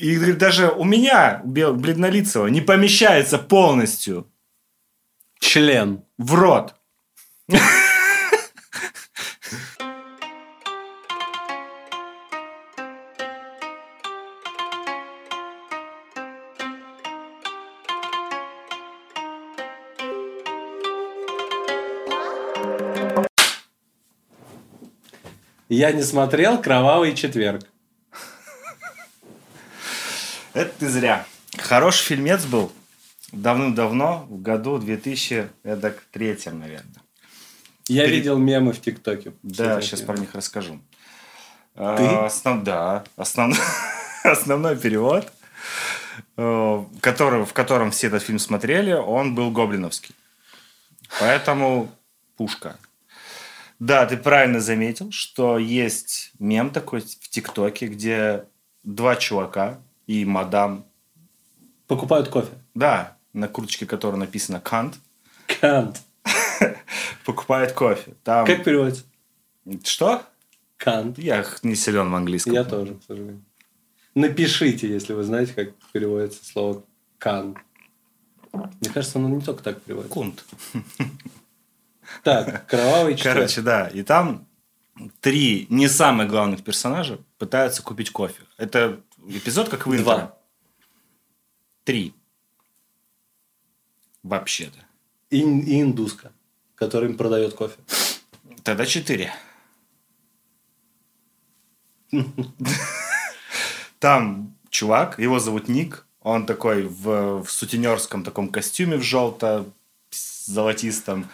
И говорит, даже у меня, бледнолицего, не помещается полностью Член. в рот. Я не смотрел «Кровавый четверг». Это ты зря. Хороший фильмец был давным-давно, в году 2003, наверное. Я Пере- видел мемы в ТикТоке. Да, сейчас про них расскажу. Ты? А, Основ... Да, основ- основной перевод, э, который, в котором все этот фильм смотрели, он был гоблиновский. Поэтому пушка. Да, ты правильно заметил, что есть мем такой в ТикТоке, где два чувака и мадам, Покупают кофе. да, на курточке которой написано «Кант», Кант. покупает кофе. Там... Как переводится? Что? Кант. Я не силен в английском. Я тоже, к сожалению. Напишите, если вы знаете, как переводится слово кан. Мне кажется, оно не только так переводится. Кунт. Так, кровавый четверг. Короче, да. И там три не самых главных персонажа пытаются купить кофе. Это эпизод как в интро. Два. Три. Вообще-то. И, и индуска, которая им продает кофе. Тогда четыре. Там чувак, его зовут Ник. Он такой в, в сутенерском таком костюме в желто-золотистом.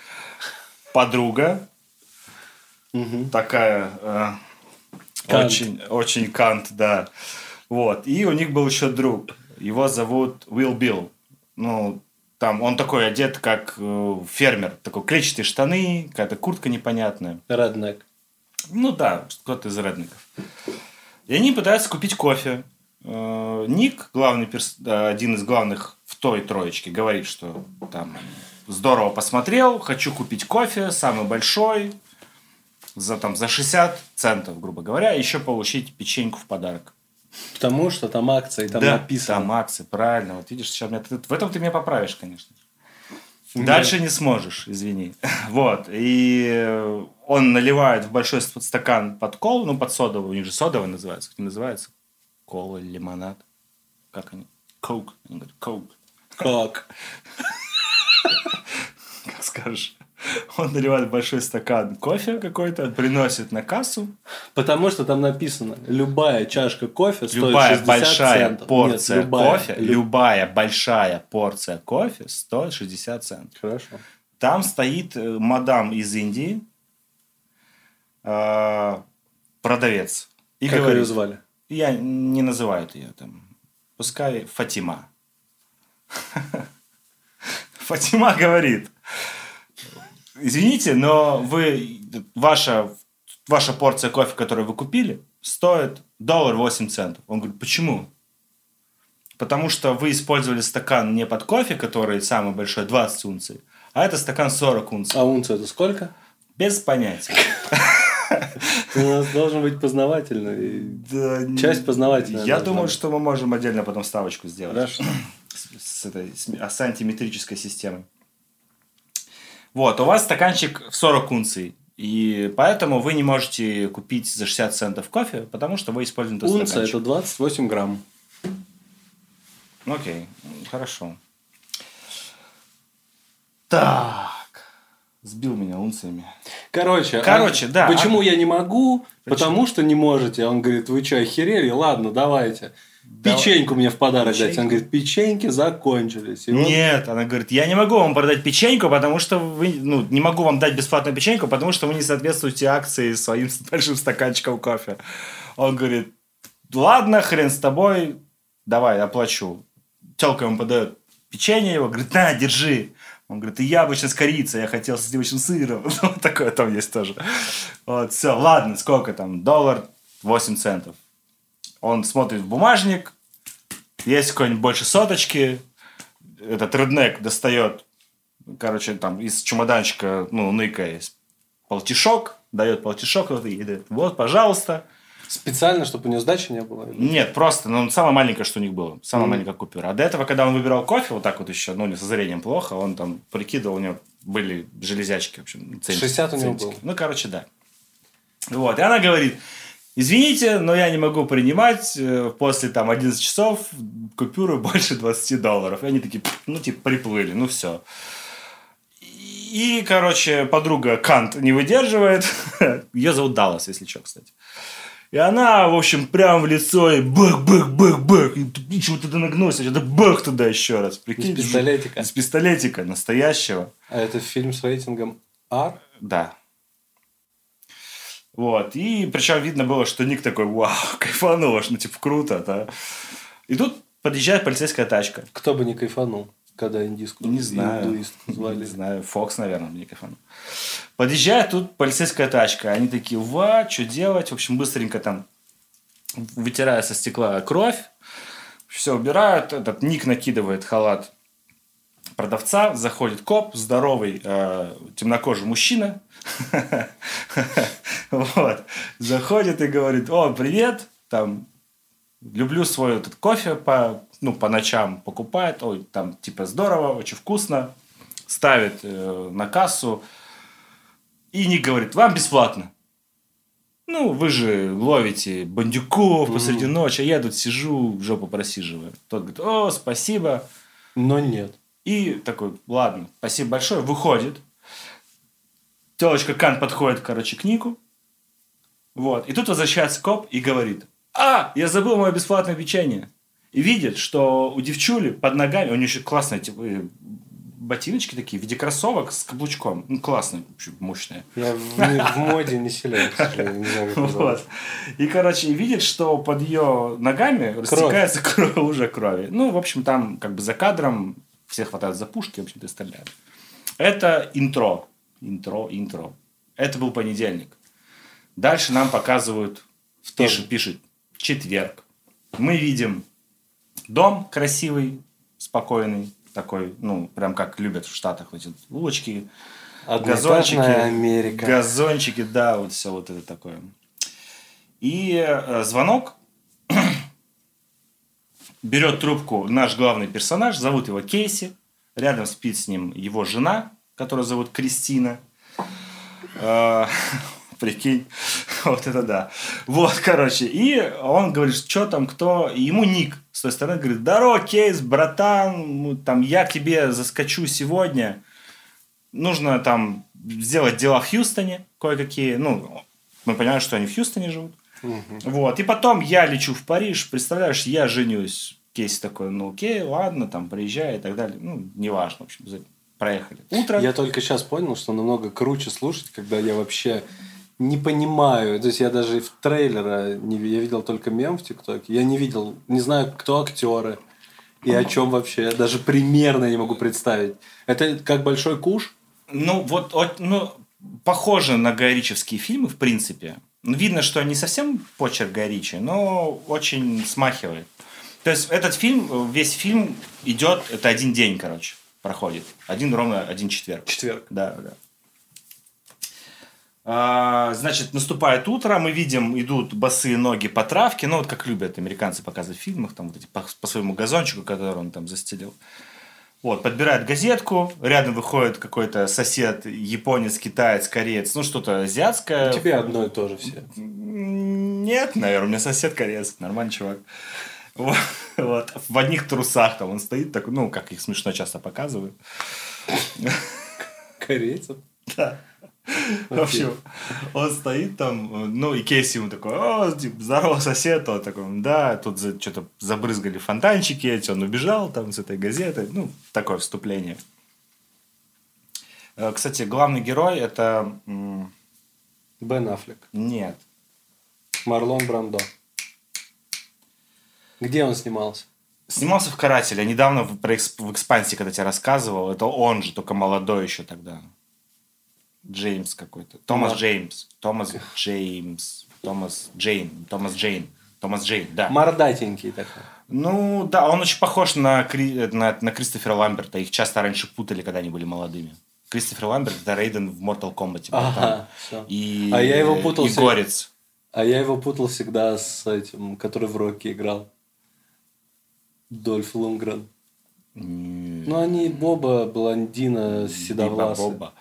Подруга. Мгм. такая э, Кант. очень, очень кант, да. Вот. И у них был еще друг. Его зовут Уилл Билл. Ну, там он такой одет, как э, фермер. Такой клетчатые штаны, какая-то куртка непонятная. Redneck. Ну да, кто-то из редников. И они пытаются купить кофе. Э, Ник, главный перс- э, один из главных в той троечке, говорит, что там здорово посмотрел, хочу купить кофе, самый большой, за, там, за 60 центов, грубо говоря, еще получить печеньку в подарок. Потому что там акции, там да, написано. там акции, правильно. Вот видишь, сейчас меня, в этом ты меня поправишь, конечно. Да. Дальше не сможешь, извини. Вот. И он наливает в большой ст- стакан под колу, ну, под содовую. У них же содовая называется. Как они называются? Кола, лимонад. Как они? Коук. Они говорят, коук. Как? Как скажешь. Он наливает большой стакан кофе какой-то, приносит на кассу. Потому что там написано, любая чашка кофе стоит Любая 60 большая центов. порция Нет, любая. кофе, Лю- любая большая порция кофе стоит 60 центов. Хорошо. Там стоит э, мадам из Индии, э, продавец. И как говорит, ее звали? я не называю ее там, пускай Фатима. Фатима говорит, извините, но вы, ваша, ваша порция кофе, которую вы купили, стоит доллар 8 центов. Он говорит, почему? Потому что вы использовали стакан не под кофе, который самый большой, 20 унций, а это стакан 40 унций. А унция это сколько? Без понятия. У нас должен быть познавательный. Да, Часть познавательная Я думаю, что мы можем отдельно потом ставочку сделать. Хорошо. С, этой, с антиметрической системой. Вот, у вас стаканчик в 40 унций. И поэтому вы не можете купить за 60 центов кофе, потому что вы используете этот Унция стаканчик. это 28 грамм. Окей, хорошо. Так. Сбил меня унциями. Короче, Короче, а да. Почему я не могу? Почему? Потому что не можете. Он говорит, вы что, охерели? Ладно, давайте. Давай. Печеньку мне в подарок дать. Печеньку? Он говорит, печеньки закончились. И он- Нет, она говорит, я не могу вам продать печеньку, потому что вы, ну, не могу вам дать бесплатную печеньку, потому что вы не соответствуете акции своим большим стаканчиком кофе. Он говорит, ладно, хрен с тобой, давай, оплачу. Телка ему подает печенье его, говорит, на, держи. Он говорит, и яблочно с корицей, я хотел с сливочным сыром. Вот такое там есть тоже. Вот, все, ладно, сколько там, доллар 8 центов. Он смотрит в бумажник, есть какой-нибудь больше соточки, этот реднек достает, короче, там из чемоданчика, ну, ныкаясь, полтишок, дает полтишок, вот, и говорит, вот, пожалуйста, Специально, чтобы у него сдачи не было? или? Нет, просто, ну, самое маленькое, что у них было. Самая Мгм. маленькая купюра. А до этого, когда он выбирал кофе, вот так вот еще, ну, не со зрением плохо, он там прикидывал, у него были железячки, в общем. центики- 60 у него было. Ну, короче, да. Вот, и она говорит, извините, но я не могу принимать э, после там 11 часов купюры больше 20 долларов. И они такие, «Пф, ну, типа, приплыли, ну, все. И, короче, подруга Кант не выдерживает. Ее зовут Даллас, если что, кстати. И она, в общем, прям в лицо и бах, бах, бах, бах. И чего ты нагнулся? Что-то бах туда еще раз. Прикинь, Из пистолетика. Из пистолетика настоящего. А это фильм с рейтингом R? Да. Вот. И причем видно было, что Ник такой, вау, кайфанул, аж, ну, типа, круто, да. И тут подъезжает полицейская тачка. Кто бы не кайфанул, когда индийскую Не знаю. индуистку звали. Не знаю. Фокс, наверное, мне кайфанул. Подъезжает тут полицейская тачка. Они такие, ва, что делать? В общем, быстренько там вытирая со стекла кровь. Все убирают. Этот Ник накидывает халат продавца. Заходит коп, здоровый, э, темнокожий мужчина. Вот. Заходит и говорит, о, привет, там, люблю свой этот кофе по, ну, по ночам покупает, ой, там, типа, здорово, очень вкусно, ставит э, на кассу, и Ник говорит, вам бесплатно. Ну, вы же ловите бандюков посреди ночи, а я тут сижу, жопу просиживаю. Тот говорит, о, спасибо. Но нет. И такой, ладно, спасибо большое, выходит. Телочка Кан подходит, короче, к Нику. Вот. И тут возвращается коп и говорит, а, я забыл мое бесплатное печенье. И видит, что у девчули под ногами, у нее еще классные типа, э, ботиночки такие в виде кроссовок с каблучком. Ну, классные, вообще мощные. Я в, в моде не силен, Вот. И, короче, видит, что под ее ногами растекается кровь, уже крови. Ну, в общем, там как бы за кадром все хватают за пушки, в общем-то, стреляют. Это интро. Интро, интро. Это был понедельник. Дальше нам показывают, пишет, пишет, четверг. Мы видим дом красивый, спокойный, такой, ну, прям как любят в Штатах эти улочки, газончики, Америка. газончики, да, вот все вот это такое. И э, звонок берет трубку наш главный персонаж, зовут его Кейси, рядом спит с ним его жена, которая зовут Кристина. Прикинь, вот это да. Вот, короче, и он говорит, что там, кто, и ему Ник с той стороны говорит, здорово, Кейс, братан, там, я к тебе заскочу сегодня, нужно там сделать дела в Хьюстоне кое-какие. Ну, мы понимаем, что они в Хьюстоне живут. Мгм. Вот. И потом я лечу в Париж, представляешь, я женюсь. Кейс такой, ну окей, ладно, там, приезжай и так далее. Ну, неважно, в общем, проехали. Утро. Я только сейчас понял, что намного круче слушать, когда я вообще не понимаю. То есть я даже и в трейлера не я видел только мем в ТикТоке. Я не видел, не знаю, кто актеры и о чем вообще. Я даже примерно не могу представить. Это как большой куш. Ну, вот, от- ну, похоже на Гайричевские фильмы, в принципе. Видно, что не совсем почерк Гайричи, но очень смахивает. То есть, этот фильм, весь фильм идет, это один день, короче, проходит. Один ровно один четверг. Четверг. Да, да. А, значит, наступает утро, мы видим, идут босые ноги по травке, ну, вот как любят американцы показывать в фильмах, там, вот эти по, по своему газончику, который он там застелил. Вот, подбирает газетку, рядом выходит какой-то сосед, японец, китаец, кореец, ну, что-то азиатское. Тебе одно и то же все. Нет, наверное, у меня сосед кореец, нормальный чувак. Вот, вот. в одних трусах там он стоит, такой, ну, как их смешно часто показывают. Корейцев. Да. В общем, он стоит там, ну, и Кейси ему такой, о, типа, здорово, сосед, он такой, да, тут за, что-то забрызгали фонтанчики эти, он убежал там с этой газеты, ну, такое вступление. Э, Кстати, главный герой это... Бен Аффлек. Нет. Марлон Брандо. Где он снимался? Снимался в «Карателе». Недавно в, в «Экспансии», когда тебе рассказывал, это он же, только молодой еще тогда. Джеймс какой-то. Томас Мар- Джеймс. Томас Джеймс. Томас Джейн. Томас Джейн. Томас Джейн, да. Мордатенький такой. Ну, да, он очень похож на, Кри- на, на Кристофера Ламберта. Их часто раньше путали, когда они были молодыми. Кристофер Ламберт – это Рейден в Mortal Kombat. Ага. И, А я его путал И с- Горец. А я его путал всегда с этим, который в Рокки играл. Дольф Лунгрен. М, Ну, они Боба, блондина, седовласый. Биба-боба.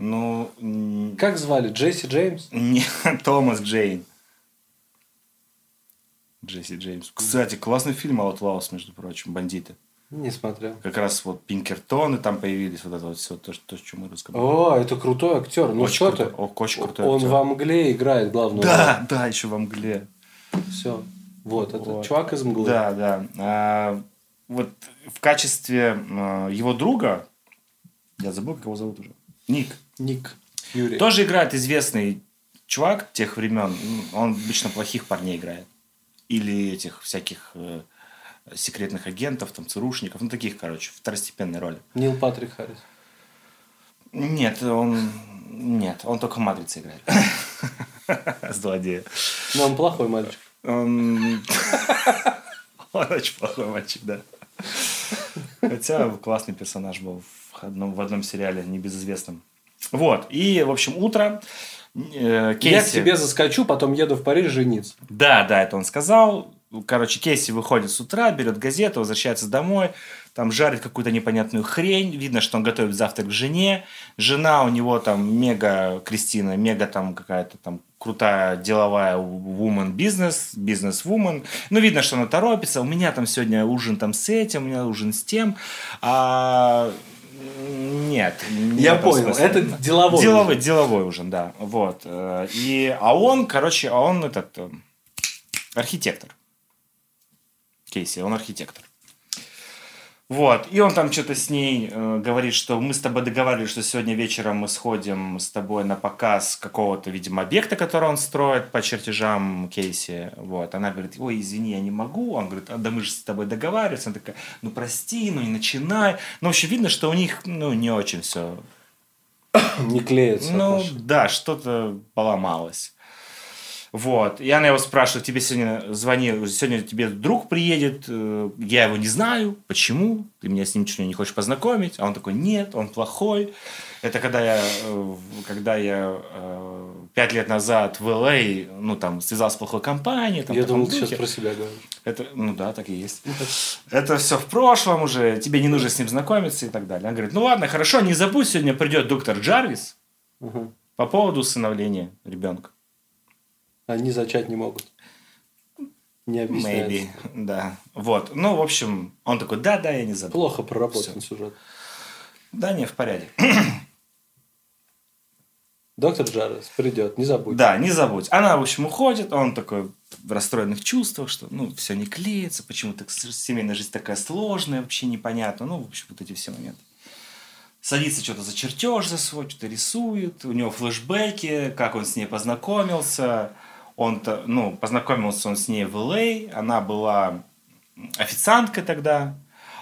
Ну, Как звали? Джесси Джеймс? не, Томас Джейн. Джесси Джеймс. Кстати, классный фильм Outlaws, между прочим, «Бандиты». Не смотрел. Как раз вот Пинкертоны там появились, вот это вот все, то, что- то, о чем мы разговаривали. О, это крутой актер. Ну Очень что крутой, ты? о, очень крутой Он актер. во мгле играет главную Да, да, еще во мгле. Все. Вот, это Вот. чувак из мглы. Да, да. А, вот в качестве а, его друга, я забыл, как его зовут уже, Ник, Ник Юрий. тоже играет известный чувак тех времен. Он обычно плохих парней играет. Или этих всяких э, секретных агентов, там, ЦРУшников, ну, таких, короче, второстепенной роли. Нил Патрик Харрис. Нет, он... Нет, он только в «Матрице» играет. Злодея. Ну, он плохой мальчик. Он очень плохой мальчик, да. Хотя классный персонаж был в одном, в одном сериале небезызвестном. Вот. И, в общем, утро. э, Кейси... Я к тебе заскочу, потом еду в Париж жениться. Да, да, это он сказал. Короче, Кейси выходит с утра, берет газету, возвращается домой, там жарит какую-то непонятную хрень. Видно, что он готовит завтрак жене. Жена у него там мега, Кристина, мега там какая-то там крутая деловая woman бизнес, бизнес-вумен. Ну, видно, что она торопится. У меня там сегодня ужин там с этим, у меня ужин с тем. А, нет. не Я понял, смысле. это деловой Деловой, ужин. деловой ужин, да. Вот. Э, И, а он, короче, а он этот э, архитектор. Кейси, он архитектор. Вот. И он там что-то с ней э, говорит, что мы с тобой договаривались, что сегодня вечером мы сходим с тобой на показ какого-то, видимо, объекта, который он строит по чертежам Кейси. Вот. Она говорит, ой, извини, я не могу. Он говорит, а да мы же с тобой договаривались. Она такая, ну прости, ну не начинай. Ну, в общем, видно, что у них, ну, не очень все Не клеится. ну, отношения. да, что-то поломалось. Вот. И она его спрашивает, тебе сегодня звони, сегодня тебе друг приедет, э, я его не знаю, почему, ты меня с ним что не хочешь познакомить? А он такой, нет, он плохой. Это когда я, э, когда я э, пять лет назад в LA, ну, там, связался с плохой компанией. Там, Я думал, ты сейчас духе. про себя говоришь. Это, ну да, так и есть. Это все в прошлом уже, тебе не нужно с ним знакомиться и так далее. Он говорит, ну ладно, хорошо, не забудь, сегодня придет доктор Джарвис Мгм. по поводу усыновления ребенка. Они зачать не могут. Не объясняется. Maybe, да. Вот, ну, в общем, он такой, да, да, я не забыл. Плохо проработан сюжет. Да, не, в порядке. Доктор Джарвис придет, не забудь. Да, не забудь. Она, в общем, уходит, он такой в расстроенных чувствах, что, ну, все не клеится, почему-то с- семейная жизнь такая сложная, вообще непонятно. Ну, в общем, вот эти все моменты. Садится что-то за чертеж за свой, что-то рисует. У него флешбеки, как он с ней познакомился. Он-то, ну, познакомился он с ней в Л.А., она была официанткой тогда,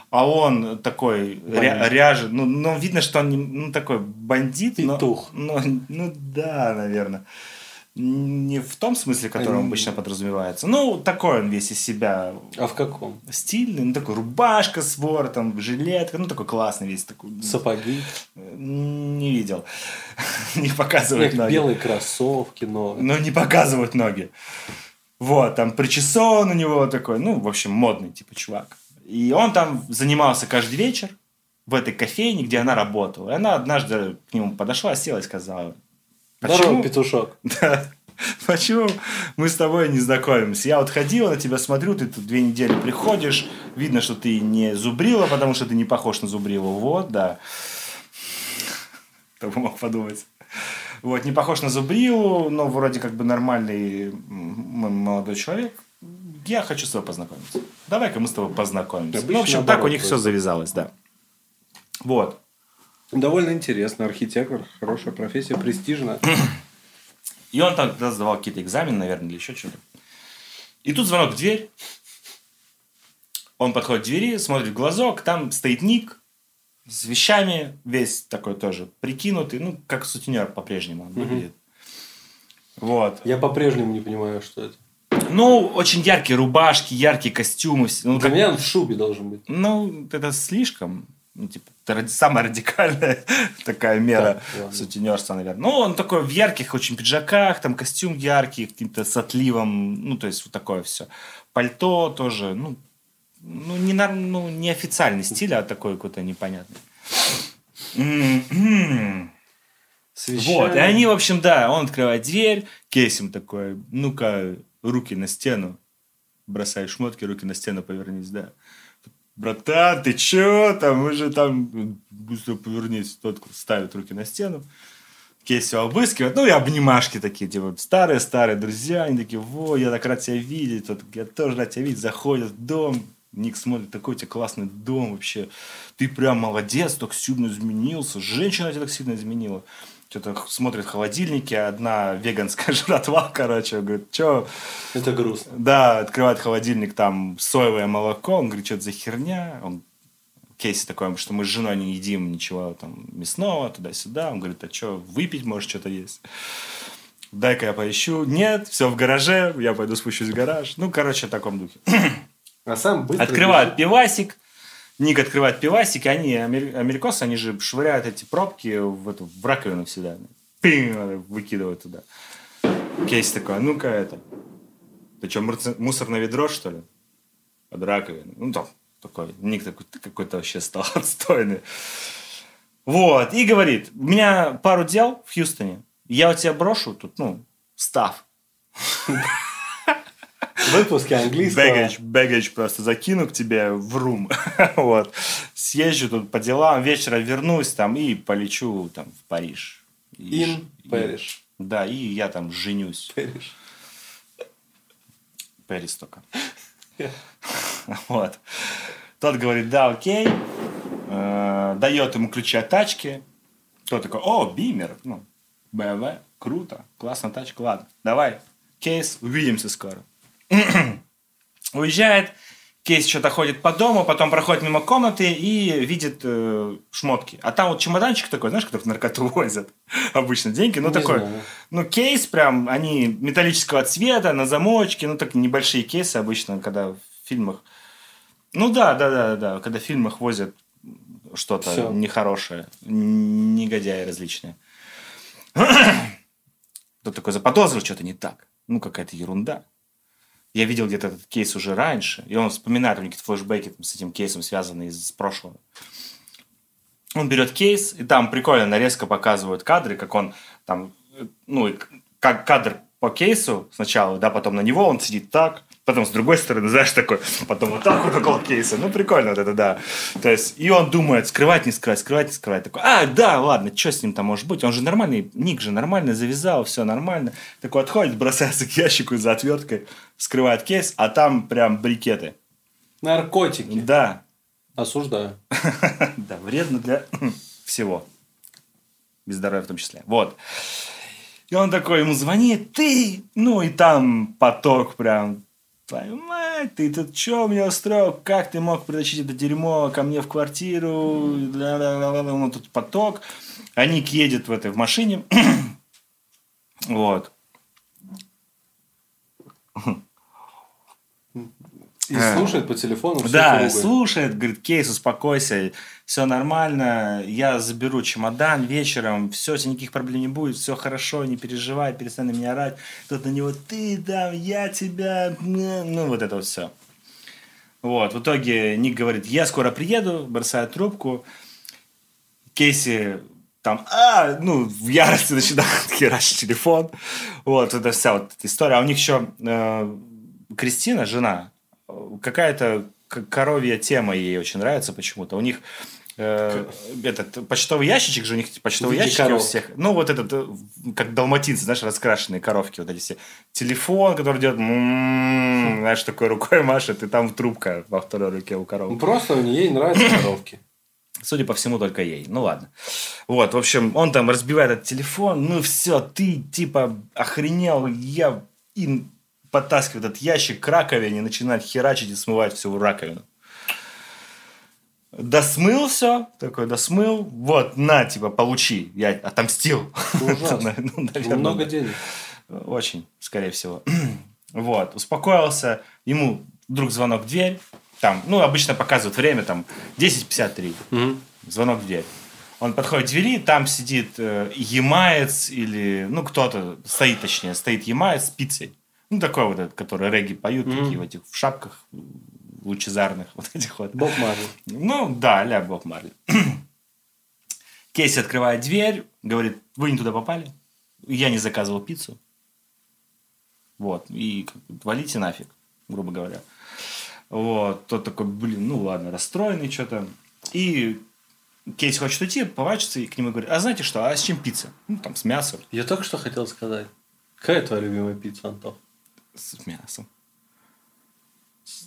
а он такой ря- ряжен, ну, ну, видно, что он ну, такой бандит. но- Петух. ну, ну, да, наверное. Не в том смысле, которым М. обычно подразумевается. Ну, такой он весь из себя А в каком? стильный, ну, такой рубашка с воротом, жилетка, ну, такой классный весь. Такой, Сапоги. Не видел. Не показывают Нет, ноги. белые кроссовки, но... Ну, не показывают ноги. Вот, там причесон у него такой, ну, в общем, модный, типа, чувак. И он там занимался каждый вечер в этой кофейне, где она работала. И она однажды к нему подошла, села и сказала, Здорово, петушок. Да. Почему мы с тобой не знакомимся? Я вот ходила на тебя, смотрю, ты тут две недели приходишь, видно, что ты не зубрила, потому что ты не похож на зубрилу. Вот, да. Кто бы мог подумать. Вот, не похож на зубрилу, но вроде как бы нормальный молодой человек. Я хочу с тобой познакомиться. Давай-ка мы с тобой познакомимся. Ну, в общем, так у них все просто. завязалось, да. Вот. Довольно интересно. Архитектор, хорошая профессия, престижная. И он там тогда сдавал какие-то экзамены, наверное, или еще что-то. И тут звонок в дверь. Он подходит к двери, смотрит в глазок, там стоит Ник с вещами, весь такой тоже прикинутый, ну, как сутенер по-прежнему он выглядит. Вот. Я по-прежнему не понимаю, что это. Ну, очень яркие рубашки, яркие костюмы. Ну, Для как- меня он в шубе должен быть. ну, это слишком. Ну, типа, самая радикальная такая мера да, сутенерства, наверное. Ну, он такой в ярких очень пиджаках, там костюм яркий, каким-то с отливом, ну, то есть вот такое все. Пальто тоже, ну, ну, не, ну, не официальный стиль, а такой какой-то непонятный. Вот, и они, в общем, да, он открывает дверь, Кейсим такой, ну-ка, руки на стену, бросаешь шмотки, руки на стену повернись, да. Братан, ты чё? Там, мы же там, быстро повернись, тот ставит руки на стену. Кейси обыскивает, ну и обнимашки такие, типа, старые-старые друзья, они такие, во, я так рад тебя видеть, тот, я тоже рад тебя видеть, заходят в дом, Ник смотрит, такой у тебя классный дом вообще, ты прям молодец, так сильно изменился, женщина тебя так сильно изменила что-то смотрит в холодильнике, одна веганская жратва, короче, говорит, что... Это грустно. Да, открывает холодильник, там соевое молоко, он говорит, что это за херня, он кейсе такой, что мы с женой не едим ничего там мясного, туда-сюда. Он говорит, а что, выпить может что-то есть? Дай-ка я поищу. Нет, все в гараже, я пойду спущусь в гараж. Ну, короче, в таком духе. А сам быстро Открывают бежит. пивасик, Ник открывает пивасик, они, америкосы, они же швыряют эти пробки в, эту, в раковину всегда. Пим, выкидывают туда. Кейс такой, а ну-ка это. Ты что, мусорное ведро, что ли? Под раковиной. Ну, там, такой, Ник такой, ты какой-то вообще стал отстойный. Вот, и говорит, у меня пару дел в Хьюстоне, я у тебя брошу тут, ну, став выпуске английского. Бэггидж, бэггидж просто закину к тебе в рум. вот. Съезжу тут по делам, вечером вернусь там и полечу там в Париж. In Париж. Да, и я там женюсь. Париж. Париж только. вот. Тот говорит, да, окей. Э, дает ему ключи от тачки. Тот такой, о, Бимер, ну, БМВ, круто, классная тачка, ладно, давай, кейс, увидимся скоро. Уезжает, Кейс что-то ходит по дому, потом проходит мимо комнаты и видит э, шмотки. А там вот чемоданчик такой, знаешь, который в наркоту возят обычно деньги. Ну, Не такой, знаю. ну, кейс прям, они металлического цвета, на замочке, ну, так небольшие кейсы обычно, когда в фильмах. Ну, да, да, да, да, когда в фильмах возят что-то Все. нехорошее, негодяи различные. Кто такой заподозрил, что-то не так. Ну, какая-то ерунда. Я видел где-то этот кейс уже раньше, и он вспоминает них флешбеки там, с этим кейсом, связанные из прошлого. Он берет кейс, и там прикольно нарезка показывают кадры, как он там, ну, как кадр по кейсу сначала, да, потом на него он сидит так, потом с другой стороны, знаешь, такой, потом вот так вот около кейса. Ну, прикольно вот это, да. То есть, и он думает, скрывать, не скрывать, скрывать, не скрывать. Такой, а, да, ладно, что с ним там может быть? Он же нормальный, ник же нормально завязал, все нормально. Такой отходит, бросается к ящику за отверткой, скрывает кейс, а там прям брикеты. Наркотики. Да. Осуждаю. Да, вредно для всего. Без здоровья в том числе. Вот. И он такой ему звонит, ты, ну и там поток прям Твою мать, ты тут что мне устроил? Как ты мог притащить это дерьмо ко мне в квартиру? Ну, тут поток. А Ник едет в этой в машине. вот. И слушает по телефону. Да, слушает, говорит, Кейс, успокойся, все нормально, я заберу чемодан вечером, все, никаких проблем не будет, все хорошо, не переживай, перестань на меня орать. Тут на него, ты там, я тебя, ну вот это все. Вот, в итоге Ник говорит, я скоро приеду, бросает трубку. Кейси там, а, ну, в ярости начинает херачить телефон. Вот, это вся вот история. А у них еще э, Кристина, жена, какая-то коровья тема ей очень нравится почему-то. У них э, этот почтовый ящичек же у них почтовый ящик у всех. Ну, вот этот, э, как далматинцы, знаешь, раскрашенные коровки, вот эти все. Телефон, который делает, м-м-м, знаешь, такой рукой машет, и там трубка во второй руке у коровки. Ну, просто ей нравятся коровки. Судя по всему, только ей. Ну ладно. Вот, в общем, он там разбивает этот телефон. Ну все, ты типа охренел. Я и подтаскивает этот ящик к раковине, начинает херачить и смывать все в раковину. Досмыл все, такой досмыл, вот, на, типа, получи, я отомстил. Ужасно. ну, Много денег. Очень, скорее всего. вот, успокоился, ему вдруг звонок в дверь, Там, ну, обычно показывают время, там, 10.53. Мгм. Звонок в дверь. Он подходит к двери, там сидит э, ямаец или, ну, кто-то, стоит точнее, стоит ямаец с пиццей. Ну, такой вот этот, который регги поют, Мгм. такие в этих, в шапках лучезарных, вот этих вот. Боб Марли. Ну, да, ля Боб Марли. Кейси открывает дверь, говорит, вы не туда попали, я не заказывал пиццу. Вот, и валите нафиг, грубо говоря. Вот, тот такой, блин, ну ладно, расстроенный что-то. И Кейси хочет уйти, поворачивается и к нему говорит, а знаете что, а с чем пицца? Ну, там, с мясом. Я только что хотел сказать. Какая твоя любимая пицца, Антох? С мясом.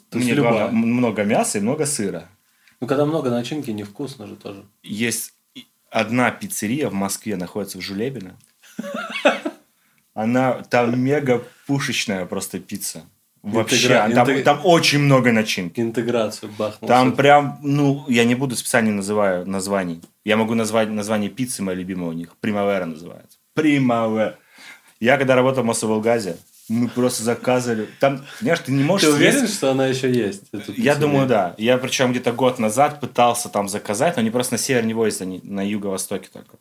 То Мне любая. много мяса и много сыра. Ну, когда много начинки, невкусно же тоже. Есть одна пиццерия в Москве, находится в Жулебино. Она там мега пушечная просто пицца. Вообще, Интегра- там, интег- там очень много начинки. Интеграцию бахнул. Там прям, ну, я не буду специально называю названий. Я могу назвать название пиццы, моя любимая у них. Примавера называется. Примавера. Я когда работал в Мосоволгазе, мы просто заказывали. Там, знаешь, ты не можешь Ты уверен, съесть- что она еще есть? я думаю, да. Я причем где-то год назад пытался там заказать, но они просто на север не возят, они на юго-востоке только.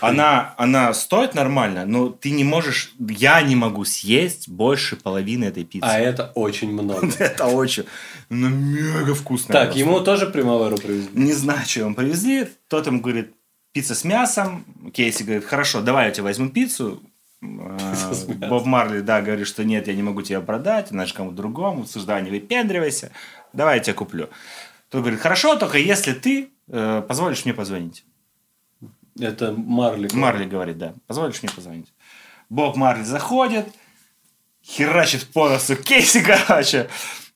Она, она стоит нормально, но ты не можешь, я не могу съесть больше половины этой пиццы. А это очень много. Это очень, ну мега вкусно. Так, ему тоже примаверу привезли. Не знаю, что ему привезли. Тот ему говорит, пицца с мясом. Кейси говорит, хорошо, давай я тебе возьму пиццу. Мясом. Боб Марли, да, говорит, что нет, я не могу тебе продать, иначе кому-то другому, суждай, не выпендривайся, давай я тебе куплю. Тот говорит, хорошо, только если ты э, позволишь мне позвонить. Это Марли. Марли говорит, да, позволишь мне позвонить. Боб Марли заходит, херачит по носу Кейси, короче,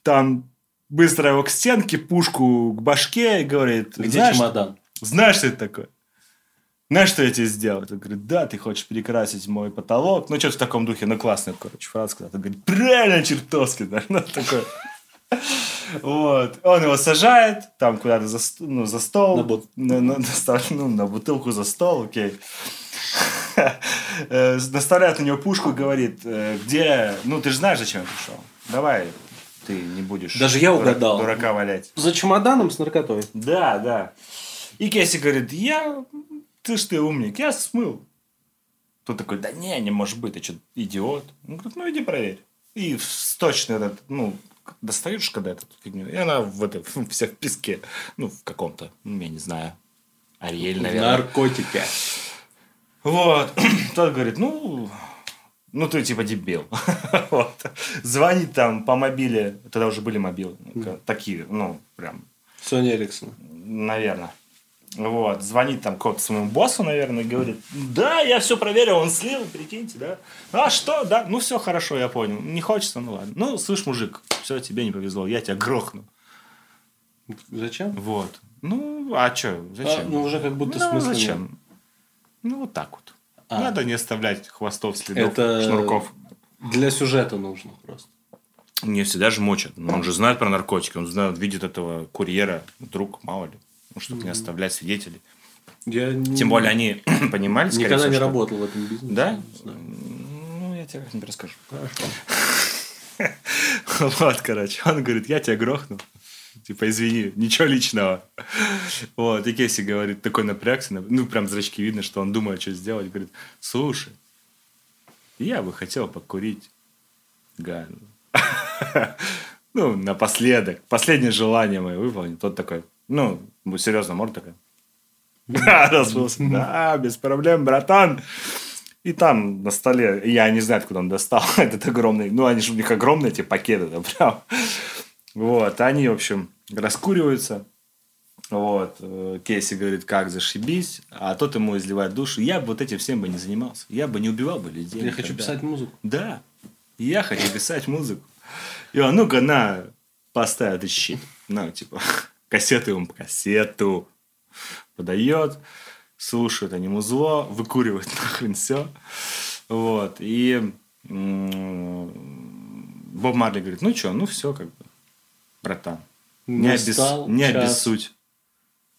там быстро его к стенке, пушку к башке и говорит, Где «Знаешь, чемодан? знаешь, что это такое? Знаешь, что я тебе сделал? Он говорит, да, ты хочешь перекрасить мой потолок. Ну, что-то в таком духе, ну, классная, короче, фраза. когда Он говорит, правильно, чертовски, да, ну, такое. Вот. Он его сажает, там куда-то за, ну, за стол. На бут- на, на- на- ну, на бутылку за стол, окей. Э, Наставляет на него пушку и говорит, э, где... Ну, ты же знаешь, зачем я пришел. Давай ты не будешь Даже я угадал. дурака валять. За чемоданом с наркотой. Да, да. И Кейси говорит, я, ты ж ты умник, я смыл. Тот такой, да не, не может быть, ты что, идиот? Он говорит, ну иди проверь. И точно этот, ну, достаешь когда эту фигню, и она в этой, вся в песке, ну, в каком-то, ну, я не знаю, Ариэль, наверное. Наркотики. Вот. Тот говорит, ну, ну ты типа дебил. вот. Звонит там по мобиле, тогда уже были мобилы, такие, ну, прям Соня Эриксон. Наверное. Вот, звонит там кот своему боссу, наверное, говорит, да, я все проверил, он слил, прикиньте, да. А что, да, ну все хорошо, я понял. Не хочется, ну ладно. Ну, слышь, мужик, все, тебе не повезло, я тебя грохну. Зачем? Вот. Ну, а что, зачем? А, ну, уже как будто Ну, смысла зачем? Ну, вот так вот. А. Надо не оставлять хвостов, следов, Это шнурков. для сюжета нужно просто. Не всегда же мочат. Он же знает про наркотики. Он знает, видит этого курьера. Вдруг, мало ли. Ну, чтобы не оставлять свидетелей. Я Тем более они понимали, никогда всего, не что- работал в этом бизнесе. Да? не. Ну, я тебе как-нибудь расскажу. Хорошо. Вот, короче, он говорит, я тебя грохну. Типа, извини, ничего личного. Вот, и Кейси говорит, такой напрягся, ну, прям зрачки видно, что он думает, что сделать. Говорит, слушай, я бы хотел покурить Гану. Ну, напоследок. Последнее желание мое выполнить. Тот такой, ну, серьезно, морда такая. Да, расплылся. Да, без проблем, братан. И там на столе, я не знаю, откуда он достал этот огромный, ну, они же у них огромные эти пакеты, да, прям. Вот, они, в общем, раскуриваются. Вот, э, Кейси говорит, как зашибись, а тот ему изливает душу. Я бы вот этим всем бы не занимался. Я бы не убивал бы людей. Я хочу никогда». писать музыку. Да, я хочу писать музыку. И он, ну-ка, на, поставь этот щит. Ну, типа, кассету ему, кассету подает, слушает они музло, выкуривает нахрен все. Вот, и Боб Марли говорит, ну что, ну все, как бы, братан, не, обес- Настал не обессудь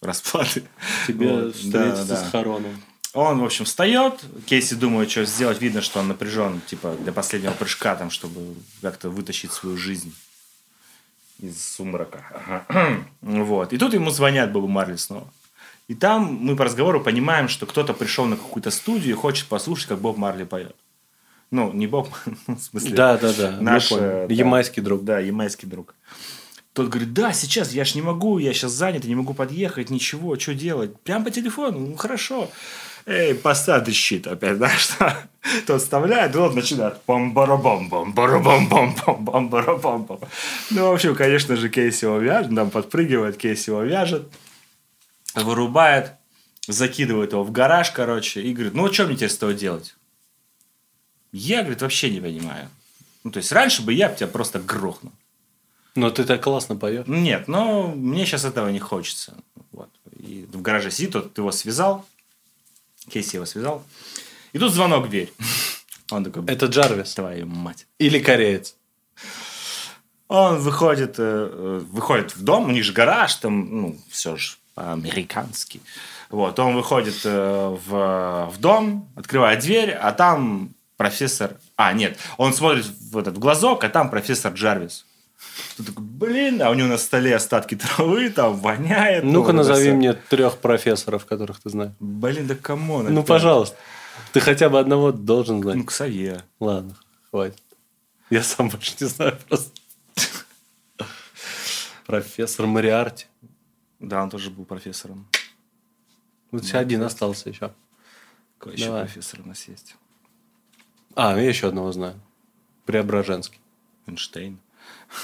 расплаты. Тебе Вот, встретиться да, да. с Хароном. Он, в общем, встает. Кейси думает, что сделать. Видно, что он напряжен, типа, для последнего прыжка, там, чтобы как-то вытащить свою жизнь из сумрака. вот. И тут ему звонят Бобу Марли снова. И там мы по разговору понимаем, что кто-то пришел на какую-то студию и хочет послушать, как Боб Марли поет. Ну, не Боб, в смысле. Да, да, да. Наш э, да, Ямайский друг. Да, ямайский друг. Тот говорит, да, сейчас, я ж не могу, я сейчас занят, я не могу подъехать, ничего, что делать? Прям по телефону, ну хорошо. Эй, поставь щит опять, знаешь, что? Тот вставляет, и он начинает бам барабам бам барабам бам бам бам барабам бам Ну, в общем, конечно же, Кейси его вяжет, там подпрыгивает, Кейси его вяжет, вырубает, закидывает его в гараж, короче, и говорит, ну, что мне теперь с тобой делать? Я, говорит, вообще не понимаю. Ну, то есть, раньше бы я тебя просто грохнул. Но ты так классно поешь. Нет, но мне сейчас этого не хочется. Вот. И в гараже сидит, тот его связал. Кейси его связал. И тут звонок в дверь. Он такой, Это Джарвис. твою мать. Или кореец. Он выходит, э, выходит в дом, у них же гараж, там, ну, все же по-американски. Вот, он выходит э, в, в дом, открывает дверь, а там профессор... А, нет, он смотрит в этот в глазок, а там профессор Джарвис. Ты такой, блин, а у него на столе остатки травы, там воняет. Ну-ка ну, назови мне трех профессоров, которых ты знаешь. Блин, да come on. Ну, это- пожалуйста. Ты хотя бы одного должен знать. Ну, Ксавье. Ладно, хватит. Я сам больше не знаю просто. Профессор Мориарти. Да, он тоже был профессором. Вот еще один остался еще. Какой еще профессор у нас есть? А, я еще одного знаю. Преображенский. Эйнштейн.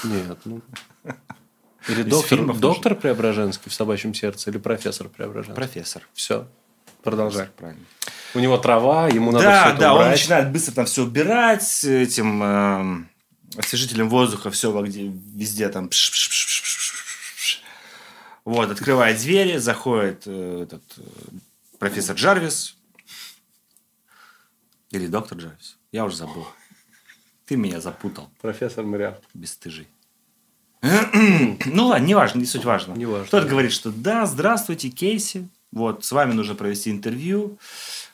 Нет, ну... Или доктор, доктор Преображенский в «Собачьем сердце» или профессор Преображенский? Профессор. Все, продолжай. Правильно. У него трава, ему надо да, все это да, он убрать. начинает быстро там все убирать этим эм, освежителем воздуха, все везде там. пш- пш- пш. Вот, открывает двери, заходит э, этот э, профессор Джарвис. Или доктор Джарвис. Я уже забыл. Ты меня запутал, Профессор Мариарти. бесстыжий. Ну ладно, не важно, не суть важно. Не важно. Кто-то говорит, что да, здравствуйте, Кейси. Вот, с вами нужно провести интервью.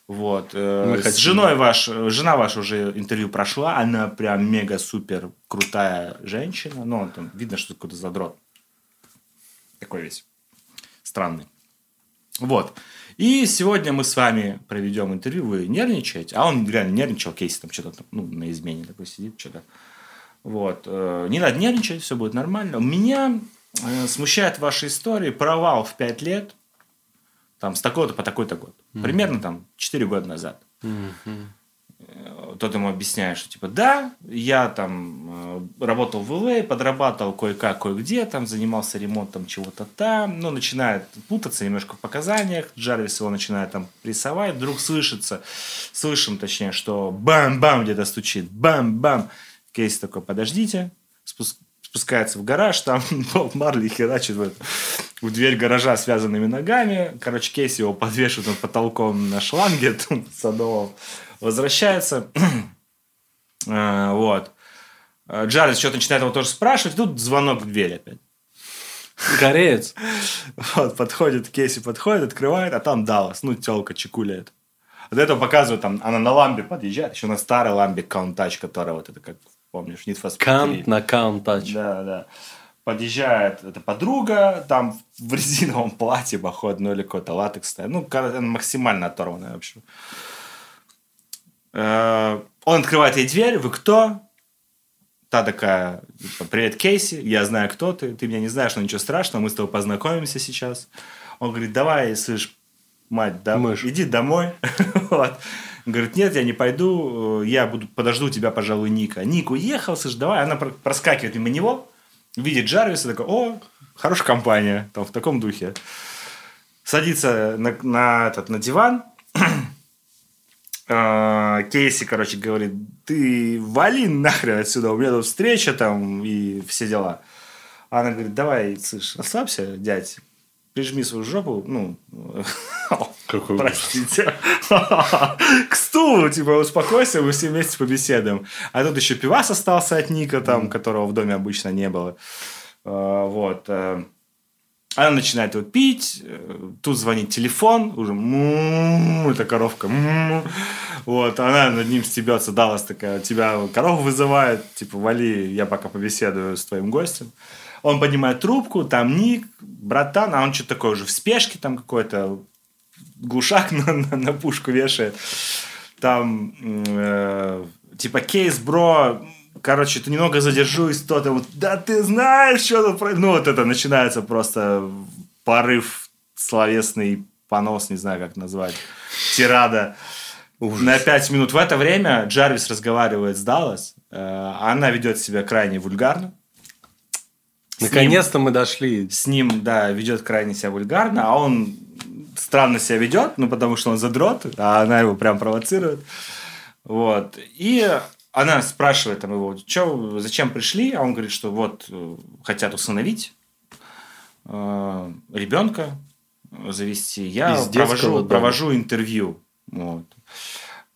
Вот. э, Мы с хотим. женой ваш, жена ваша уже интервью прошла. Она прям мега супер крутая женщина. Ну, там видно, что какой-то задрот. Такой весь странный. Вот. И сегодня мы с вами проведем интервью. Вы нервничаете? А он реально нервничал. Кейси там что-то ну, на измене такой сидит, что-то. Вот. э, Не надо нервничать, все будет нормально. Меня э, смущает ваша история. Провал в 5 лет. Там с такого-то по такой-то год. Примерно там 4 года назад. Э, Тот ему объясняет, что типа, да, я там э, работал в ЛА, подрабатывал кое-как, кое-где, там занимался ремонтом чего-то там, ну, начинает путаться немножко в показаниях, Джарвис его начинает там прессовать, вдруг слышится, слышим, точнее, что бам-бам где-то стучит, бам-бам. Кейс такой, подождите, спуск- спускается в гараж, там Боб Марли херачит в, в дверь гаража связанными ногами. Короче, Кейс его подвешивают над потолком на шланге садовом. Возвращается. А, Вот. А, Джарвис что-то начинает его тоже спрашивать. и Тут звонок в дверь опять. Кореец. Вот, подходит, Кейси подходит, открывает, а там Даллас, ну, телка чекуляет. До этого показывают, там, она на ламбе подъезжает, еще на старой ламбе Countach, которая вот это, как помнишь, Need for Speed 3. Кант на каунт-тач. Да, да. Подъезжает эта подруга, там в резиновом платье, походу, ну или какой-то латексное. Ну, максимально оторванная, в общем. Э, Он открывает ей дверь, вы кто? Та такая, типа, привет, Кейси, я знаю, кто ты, ты меня не знаешь, но ничего страшного, мы с тобой познакомимся сейчас. Он говорит, давай, слышь, мать, да, Мышь. иди домой. вот. Он Говорит, нет, я не пойду, э, я буду, подожду тебя, пожалуй, Ника. Ник уехал, слышь, давай. Она про- проскакивает мимо него, видит Джарвиса, такой, о, хорошая компания, там, в таком духе. Садится на, на, этот, на диван, Кейси, короче, говорит, ты вали нахрен отсюда, у меня тут встреча там и все дела. А Она говорит, давай, слышь, расслабься, дядь, прижми свою жопу, ну, Какой простите, к стулу, типа, успокойся, мы все вместе побеседуем. А тут еще пивас остался от Ника, там, которого в доме обычно не было. А, Вот. Она начинает его пить, э, тут звонит телефон, уже му эта коровка, вот, она над ним стебется, Даллас такая, тебя корову вызывает, типа, вали, я пока побеседую с твоим гостем. Он поднимает трубку, там ник, братан, а он что-то такое уже в спешке, там какой-то глушак на, на, на пушку вешает. Там, э, типа, кейс, бро, короче, ты немного задержусь, то-то вот, да ты знаешь, что тут про-» Ну, вот это начинается просто порыв словесный понос, не знаю, как назвать, тирада. На пять минут. В это время Джарвис разговаривает с Даллас. Э, Она ведет себя крайне вульгарно. Наконец-то мы дошли. с ним, да, ведет крайне себя вульгарно, а он странно себя ведет, ну, потому что он задрот, а она его прям провоцирует. Вот. И она спрашивает там его, «Чё, зачем пришли? А он говорит, что вот э, хотят усыновить э, ребенка, завести. Я Из провожу, дома. провожу интервью. Вот.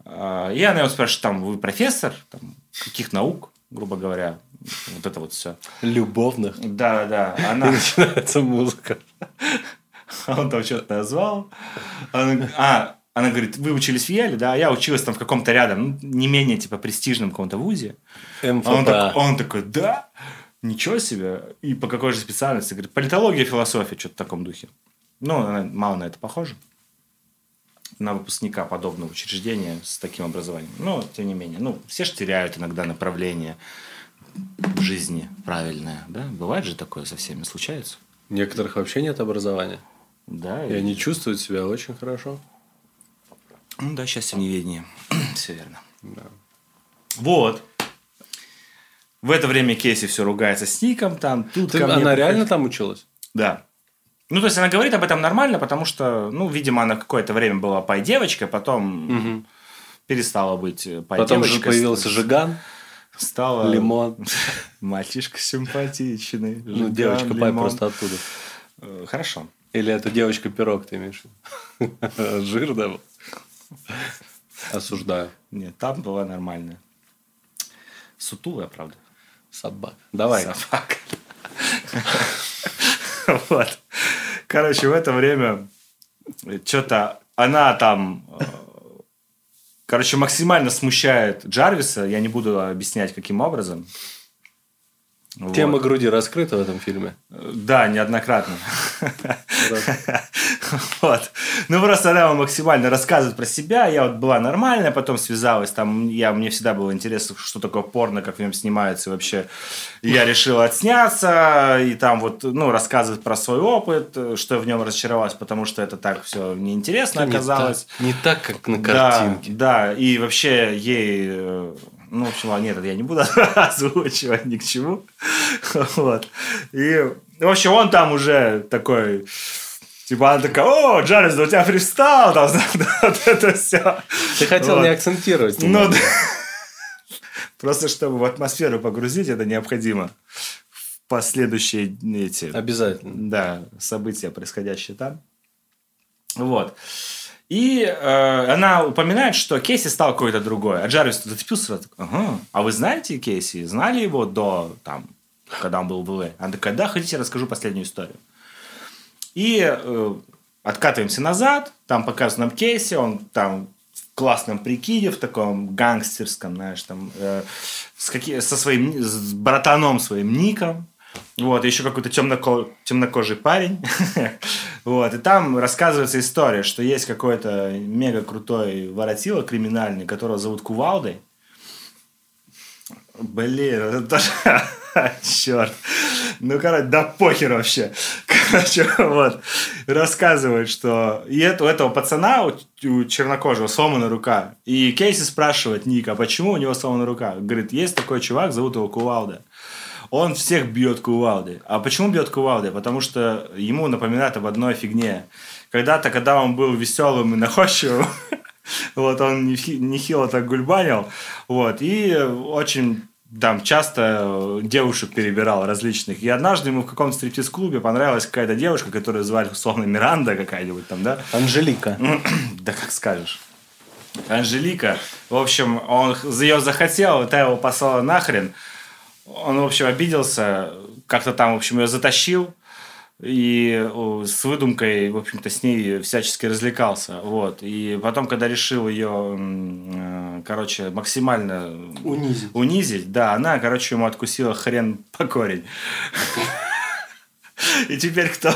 А, И она его спрашивает, там, вы профессор? Там, каких наук, грубо говоря? Вот это вот все. Любовных. Да, да. И Она, начинается музыка. он там что-то назвал. Она, а, она говорит, вы учились в Еле, да? А Я училась там в каком-то рядом, ну, не менее, типа, престижном каком-то вузе. А он, МФП. так- он такой, да? Ничего себе. И по какой же специальности? Говорит, политология, философия, что-то в таком духе. Ну, она мало на это похожа. На выпускника подобного учреждения с таким образованием. Но, тем не менее, ну, все же теряют иногда направление в жизни правильное, да? Бывает же такое со всеми, случается. Некоторых вообще нет образования. Да, И они чувствуют себя очень хорошо. Ну да, счастье в неведении. все верно. Да. Вот. В это время Кейси все ругается с Ником, там, тут Ты- мне она приходит. реально там училась? Да. Ну, то есть она говорит об этом нормально, потому что, ну, видимо, она какое-то время была пай-девочкой, потом перестала быть э, Потом пай-девочкой. же появился Жиган, Стала Лимон. мальчишка симпатичный. Ну, девочка Пай просто оттуда. Э, Хорошо. Или это девочка пирог, ты имеешь в виду? Жир, да? Осуждаю. Нет, там была нормальная. Сутулая, правда. Собак. Давай. Собака. Вот. Короче, в это время что-то она там... э, Короче, максимально смущает Джарвиса. Я не буду объяснять, каким образом. Вот. Тема груди раскрыта в этом фильме. Да, неоднократно. Вот. Ну, просто она максимально рассказывает про себя. Я вот была нормальная, потом связалась. Там я, мне всегда было интересно, что такое порно, как в нем снимается вообще. Я решила отсняться. И там вот, ну, рассказывает про свой опыт, что в нем разочаровалась, потому что это так все неинтересно Не оказалось. Не так, как на Да, картинке. Да, и вообще ей... Ну, в общем, нет, это я не буду озвучивать ни к чему. Вот. И, в общем, он там уже такой... Типа, она такая, о, Джарвис, да у тебя фристайл, там, вот это все. Ты хотел Вот. не акцентировать. Ну, да. Просто чтобы в атмосферу погрузить, это необходимо. В последующие эти... Обязательно. Да, события, происходящие там. Вот. И э, она упоминает, что Кейси стал какой-то другой. А Джарвис зацепился сразу. Ага. А вы знаете Кейси? Знали его до, там, когда он был в ЛА? Она такая, да, хотите, расскажу последнюю историю. И э, откатываемся назад. Там показывают нам Кейси. Он там в классном прикиде, в таком гангстерском, знаешь, там, э, с каки- со своим, с братаном своим ником. Вот, еще какой-то темноко- темнокожий парень. вот, и там рассказывается история, что есть какой-то мега крутой воротило криминальный, которого зовут Кувалдой. Блин, это тоже... Черт. Ну, короче, да похер вообще. Короче, вот. Рассказывает, что... И это, у этого пацана, у, у чернокожего, сломана рука. И Кейси спрашивает Ника, почему у него сломана рука? Говорит, есть такой чувак, зовут его Кувалда. Он всех бьет кувалдой. А почему бьет кувалдой? Потому что ему напоминает об одной фигне. Когда-то, когда он был веселым и находчивым, вот он нехи- нехило так гульбанил, вот, и очень там часто девушек перебирал различных. И однажды ему в каком-то стриптиз-клубе понравилась какая-то девушка, которую звали условно Миранда какая-нибудь там, да? Анжелика. Да как скажешь. Анжелика. В общем, он ее захотел, та его послала нахрен. Он, в общем, обиделся, как-то там, в общем, ее затащил. И с выдумкой, в общем-то, с ней всячески развлекался. Вот. И потом, когда решил ее, э, короче, максимально Унизить. унизить, да, она, короче, ему откусила хрен по корень. И теперь кто...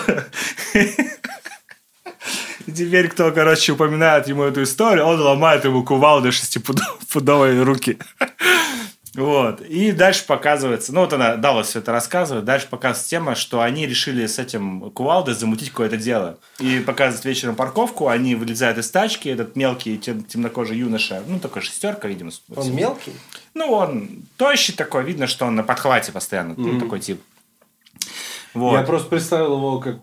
И теперь кто, короче, упоминает ему эту историю, он ломает ему кувалды шестипудовые руки. Вот. И дальше показывается, ну вот она Дала все это рассказывает, дальше показывается тема, что они решили с этим кувалдой замутить какое-то дело. И показывают вечером парковку, они вылезают из тачки, этот мелкий тем, темнокожий юноша, ну такой шестерка, видимо. Он мелкий? Ну, он тощий такой, видно, что он на подхвате постоянно, mm-hmm. ну, такой тип. Вот. Я просто представил его как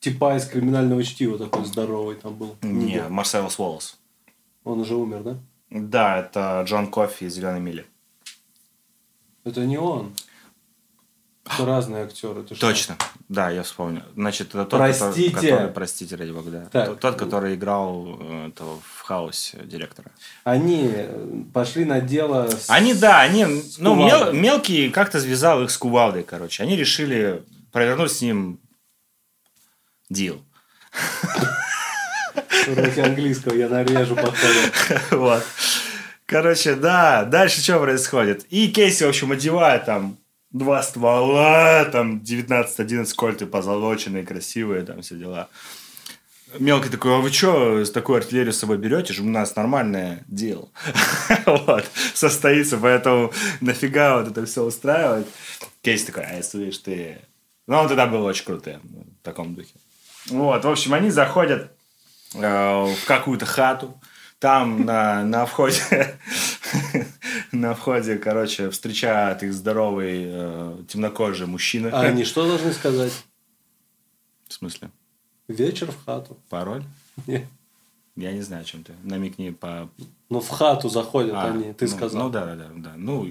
типа из криминального чтива такой здоровый там был. Не, Марсел Уоллес. Он уже умер, да? Да, это Джон Кофи из «Зеленой мили». Это не он. Это разные актеры. Ты Точно. Что? Да, я вспомнил. Значит, это тот, простите. Который, который, простите, ради бога, да. Так. Тот, тот, который играл э, этого в хаосе директора. Они пошли на дело с... Они, да, они, с ну, мел, мелкий как-то связал их с Кувалдой, короче. Они решили провернуть с ним дил. Уроки английского я нарежу, походу. Вот. Короче, да, дальше что происходит? И Кейси, в общем, одевает там два ствола, там 19-11 кольты позолоченные, красивые, там все дела. Мелкий такой, а вы что с такой артиллерией с собой берете? Же у нас нормальное дело. вот, состоится, поэтому нафига вот это все устраивать? Кейси такой, а если видишь, ты... Ну, он тогда был очень крутым, в таком духе. Вот, в общем, они заходят э, в какую-то хату, там на, на входе, на входе, короче, встречает их здоровый э, темнокожий мужчина. А они что должны сказать? В смысле? Вечер в хату. Пароль? Нет. Я не знаю, о чем ты. Намекни по... Ну, в хату заходят а, они, ты ну, сказал. Ну, да, да, да. Ну,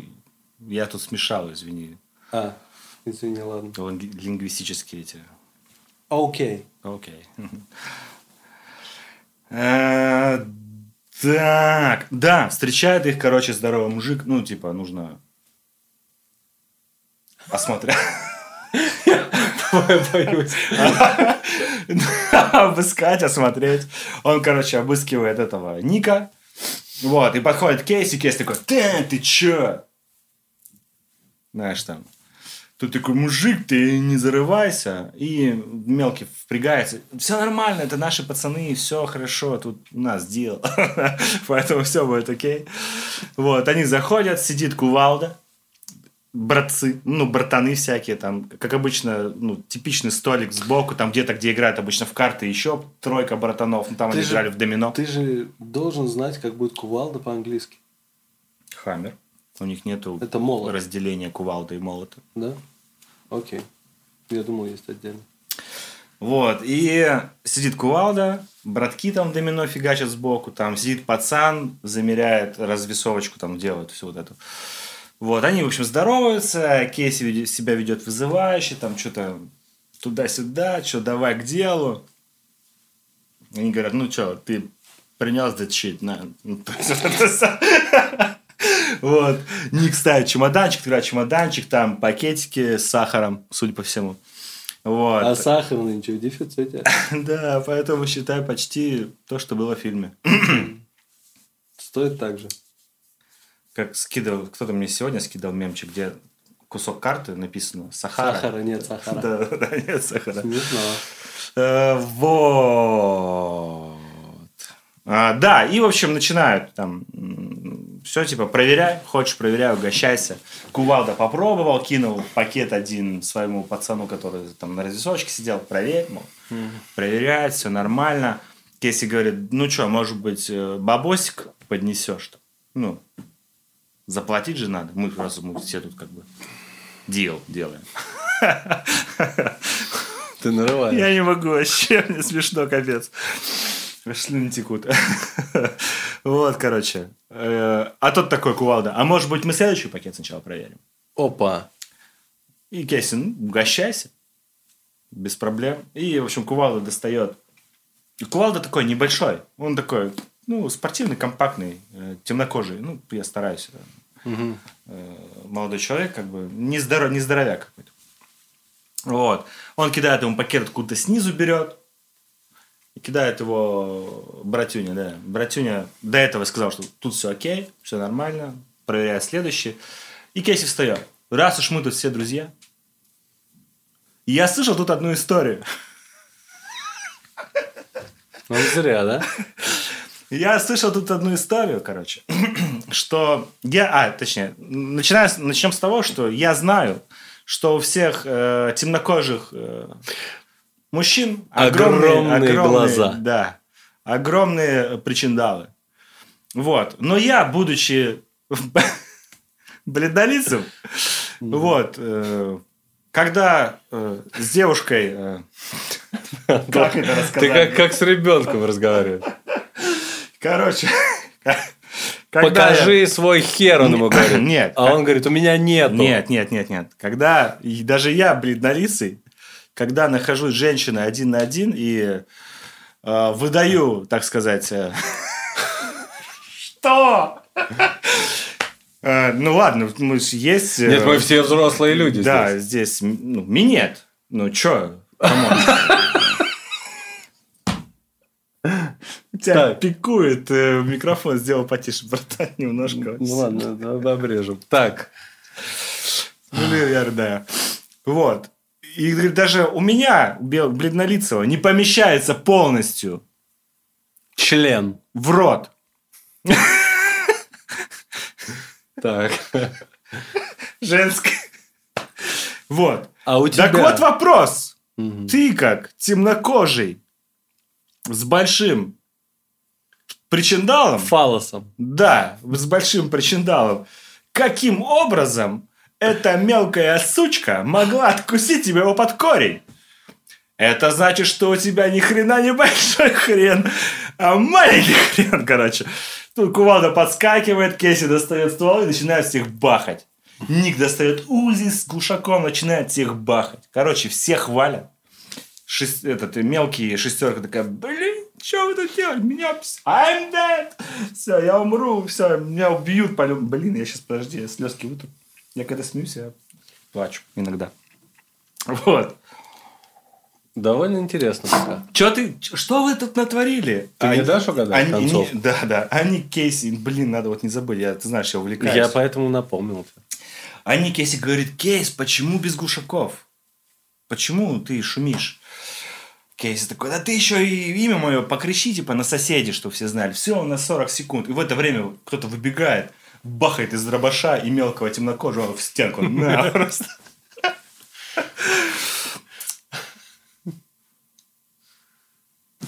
я тут смешал, извини. А, извини, ладно. Лингвистические эти... Окей. Окей. Э, так, да, встречает их, короче, здоровый мужик. Ну, типа, нужно осмотреть. Обыскать, осмотреть. Он, короче, обыскивает этого Ника. Вот, и подходит Кейси, Кейси такой, ты, ты чё? Знаешь, там, Тут такой, мужик, ты не зарывайся. И мелкий впрягается. Все нормально, это наши пацаны, все хорошо, тут у нас дел. Поэтому все будет окей. Вот, они заходят, сидит кувалда, братцы, ну, братаны всякие, там, как обычно, ну, типичный столик сбоку, там где-то, где играют обычно в карты, еще тройка братанов, ну, там ты они же, играли в домино. Ты же должен знать, как будет кувалда по-английски. Хаммер. У них молот. разделения кувалды и молота. Да? Окей. Я думал, есть отдельно. Вот, и сидит кувалда, братки там домино фигачат сбоку, там сидит пацан, замеряет развесовочку, там делает всю вот эту. Вот, они, в общем, здороваются, Кейси себя ведет вызывающе, там что-то туда-сюда, что давай к делу. Они говорят, ну что, ты принес дочить, на. Вот. Ник ставит чемоданчик, тогда чемоданчик, там пакетики с сахаром, судя по всему. Вот. А сахар нынче в дефиците. да, поэтому считаю почти то, что было в фильме. Стоит так же. Как скидывал, кто-то мне сегодня скидал мемчик, где кусок карты написано Сахара. Сахара нет, сахара. да, да, нет сахара. Смешно. Э, вот. А, да, и, в общем, начинают там все, типа, проверяй, хочешь, проверяй, угощайся. Кувалда попробовал, кинул пакет один своему пацану, который там на развесочке сидел, проверь, мол, mm-hmm. проверяет, все нормально. Кейси говорит, ну что, может быть, э, бабосик поднесешь? Ну, заплатить же надо. Мы просто мы все тут как бы дел делаем. Ты нарываешь. Я не могу вообще, мне смешно, капец. Слюни текут. вот, короче. Э, а тот такой кувалда. А может быть, мы следующий пакет сначала проверим? Опа. И Кесин, угощайся. Без проблем. И, в общем, кувалда достает. Кувалда такой небольшой. Он такой, ну, спортивный, компактный, э, темнокожий. Ну, я стараюсь. Угу. Молодой человек, как бы, не, здоров, не здоровяк какой-то. Вот. Он кидает ему пакет откуда-то снизу берет и кидает его братюня, да. Братюня до этого сказал, что тут все окей, все нормально, проверяет следующий. И Кейси встает. Раз уж мы тут все друзья, И я слышал тут одну историю. Ну, зря, да? Я слышал тут одну историю, короче, что я, а, точнее, начиная, начнем с того, что я знаю, что у всех э, темнокожих э, мужчин Огромные глаза. Да, огромные причиндалы. Вот. Но я, будучи бледнолицем, вот, э, когда э, с девушкой... э, как это Ты рассказать? как, как с ребенком разговариваешь. Короче, когда я- Покажи свой хер, он ему говорит. Нет. А он говорит, у меня нету. Нет, нет, нет, нет. Когда даже я, бледнолицый, когда нахожусь с женщиной один на один и э, выдаю, так сказать... э, Что? Э, Ну ладно, мы есть... э, Нет, мы все взрослые люди Да, здесь. ну, минет. Ну чё? Тебя Так. пикует э, микрофон, сделал потише, братан, немножко. Ну ладно, да, обрежем. Так. Блин, я рыдаю. Вот. И говорит, даже у меня, бледнолицего, не помещается полностью Член. в рот. Так. Женский. Вот. А у тебя... Так вот вопрос. Мгм. Ты как темнокожий с большим причиндалом, Фалосом. да, с большим причиндалом, каким образом эта мелкая сучка могла откусить тебя его под корень? Это значит, что у тебя ни хрена не большой хрен, а маленький хрен, короче. Тут кувалда подскакивает, Кейси достает ствол и начинает всех бахать. Ник достает Узи с глушаком, начинает всех бахать. Короче, всех валят. Шест- этот, мелкий шестерка такая, блин, что вы тут делаете? Меня... I'm dead! Все, я умру, все, меня убьют. по Блин, я сейчас, подожди, я слезки вытру. Я когда смеюсь, я плачу иногда. Вот. Довольно интересно пока. Че ты, что вы тут натворили? Ты мне Они- дашь угадать они- концовку? не- да, да. Они Кейси, блин, надо вот не забыть, я, ты знаешь, я увлекаюсь. Я поэтому напомнил. Они Кейси говорит, Кейс, почему без глушаков? Почему ты шумишь? Кейси такой, да ты еще и имя мое покричи, типа, на соседи, что все знали. Все, на 40 секунд. И в это время кто-то выбегает, бахает из дробаша и мелкого темнокожего в стенку. На, просто.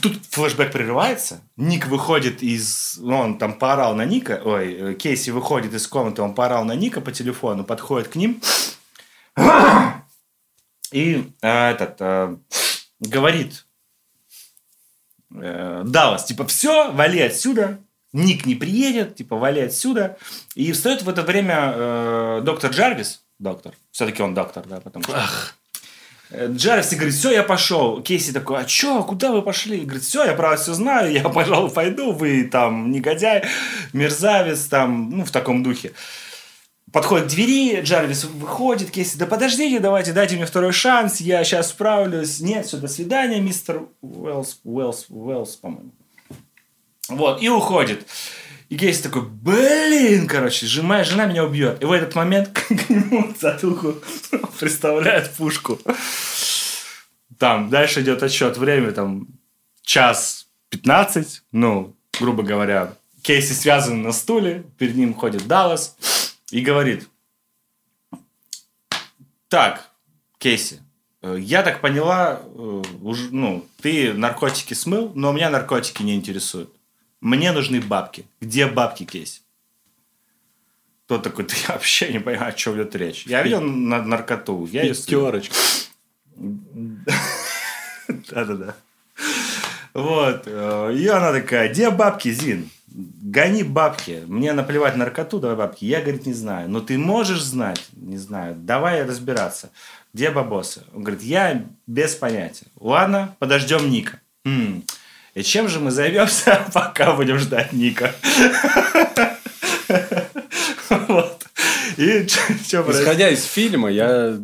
Тут флешбэк прерывается. Ник выходит из... ну, Он там поорал на Ника. Ой, э, Кейси выходит из комнаты, он поорал на Ника по телефону, подходит к ним. И э, этот э, говорит э, Даллас, типа, все, вали отсюда. Ник не приедет, типа, вали отсюда. И встает в это время э, доктор Джарвис. Доктор. Все-таки он доктор, да, потому что... Э, Джарвис и говорит, все, я пошел. Кейси такой, а чё, куда вы пошли? Говорит, все, я про вас все знаю, я, пожалуй, пойду, вы там негодяй, мерзавец, там, ну, в таком духе. Подходит к двери, Джарвис выходит, Кейси, да подождите, давайте, дайте мне второй шанс, я сейчас справлюсь. Нет, все, до свидания, мистер Уэллс, Уэллс, Уэллс, по-моему. Вот, и уходит. И Кейси такой, блин, короче, жена, жена меня убьет. И в этот момент к нему к затылку представляет пушку. Там дальше идет отсчет время, там час 15, ну, грубо говоря. Кейси связан на стуле, перед ним ходит Даллас и говорит, так, Кейси, э, я так поняла, э, ну, ты наркотики смыл, но меня наркотики не интересуют. Мне нужны бабки. Где бабки, Кейси? Тот такой, ты вообще не понимаю, о чем идет речь. Я видел на наркоту. Я. Пятерочка. Да-да-да. Вот. э, И она такая, где бабки, Зин? Гони бабки. Мне наплевать на наркоту, давай бабки. Я, говорит, не знаю. Но ты можешь знать? Не знаю. Давай разбираться. Где бабосы? Он говорит, я без понятия. Ладно, подождем Ника. «М, И чем же мы займемся, пока будем ждать Ника? Вот. И что Исходя из фильма, я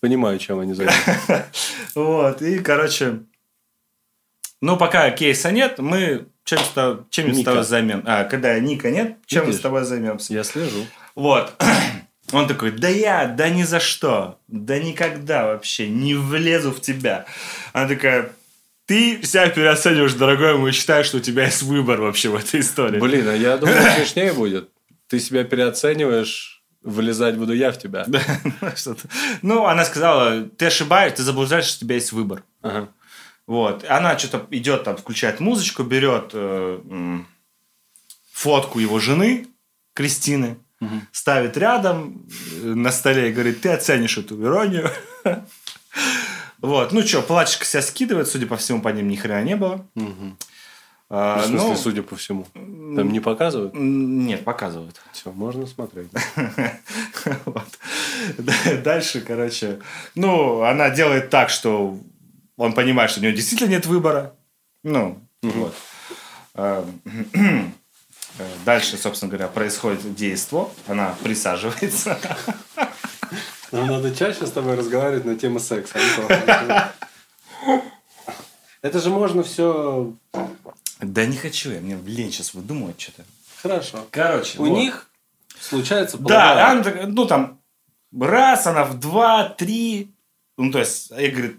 понимаю, чем они занимаются. Вот, и, короче, ну, пока кейса нет, мы чем с тобой, чем с тобой займем? А, когда Ника нет, чем мы Видишь? с тобой займемся? Я слежу. Вот. Он такой, да я, да ни за что, да никогда вообще не влезу в тебя. Она такая, ты себя переоцениваешь, дорогой мой, считаешь, что у тебя есть выбор вообще в этой истории. Блин, а я думаю, смешнее будет. Ты себя переоцениваешь, вылезать буду я в тебя. Да, ну. Ну, она сказала, ты ошибаешься, ты заблуждаешься, что у тебя есть выбор. Ага. Вот. Она что-то идет там, включает музычку, берет э, фотку его жены, Кристины, ставит рядом э, на столе и говорит, ты оценишь эту иронию. Вот. Ну что, платьишко себя скидывает, судя по всему, по ним ни хрена не было. А, В смысле, ну, судя по всему. Там не показывают? Нет, показывают. Все, можно смотреть. Дальше, короче, ну, она делает так, что он понимает, что у него действительно нет выбора. Ну, вот. А, э, Дальше, собственно говоря, происходит действо. Она присаживается. Нам надо чаще с тобой разговаривать на тему секса. Антон. Это же можно все Да не хочу я, мне лень сейчас выдумывать что-то. хорошо. Короче, У вот. них случается Да, она, ну там, раз, она в два, три. Ну, то есть, я говорю,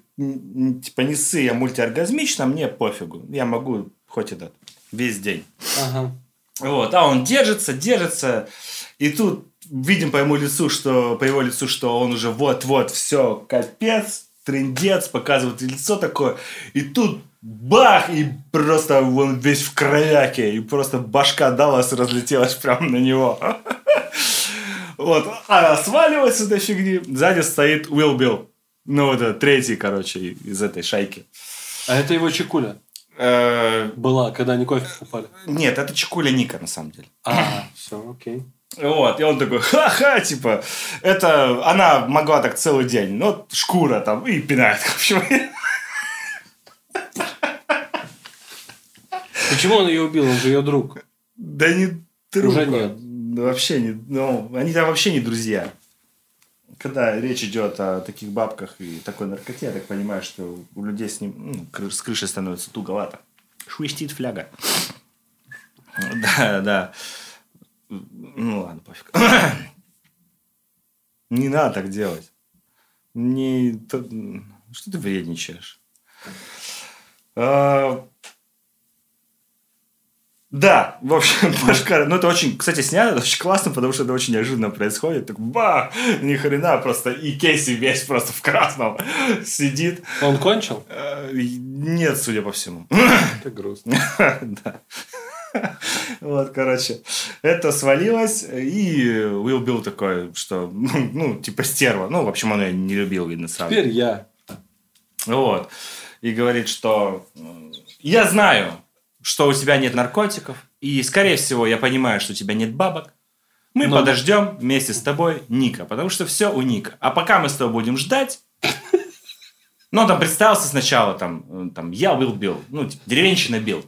типа, не ссы, я мультиоргазмична, мне пофигу. Я могу хоть этот, весь день. Ага. Вот, а он держится, держится. И тут видим по его лицу, что по его лицу, что он уже вот-вот все, капец, трендец, показывает лицо такое. И тут бах, и просто он весь в кровяке, и просто башка Даллас разлетелась прямо на него. Вот, она сваливается этой фигни, сзади стоит Уилл Билл. Ну, это третий, короче, из этой шайки. А это его чекуля Э, была, когда они кофе покупали. Нет, это Чекуля Ника, на самом деле. А, все, окей. Вот, и он такой, ха-ха, типа, это, она могла так целый день, ну, вот шкура там, и пинает, в общем. Почему он ее убил? Он же ее друг. Да не друг. Уже нет. Вообще не, ну, они там вообще не друзья. Когда речь идет о таких бабках и такой наркоте, я так понимаю, что у людей с ним, ну, с крышей становится туговато. Швистит фляга. Да, да. Ну ладно, пофиг. Не надо так делать. Не... то- Что ты вредничаешь? А, Да, в общем, башка... Ну, это очень... Кстати, снято, это очень классно, потому что это очень неожиданно происходит. Так, ба! Ни хрена, просто... И Кейси весь просто в красном сидит. Он кончил? Э, Нет, судя по всему. Это грустно. Да. Вот, короче, это свалилось, и Уилл Билл такой, что, ну, ну, типа стерва. Ну, в общем, он ее не любил, видно, сразу. Теперь я. Вот. И говорит, что м, я знаю, что у тебя нет наркотиков, и, скорее всего, я понимаю, что у тебя нет бабок. Мы Но- подождем вместе с тобой Ника, потому что все у Ника. А пока мы с тобой будем ждать... Ну, он там представился сначала, там, э, там я Уилл Билл, ну, типа, деревенщина Билл.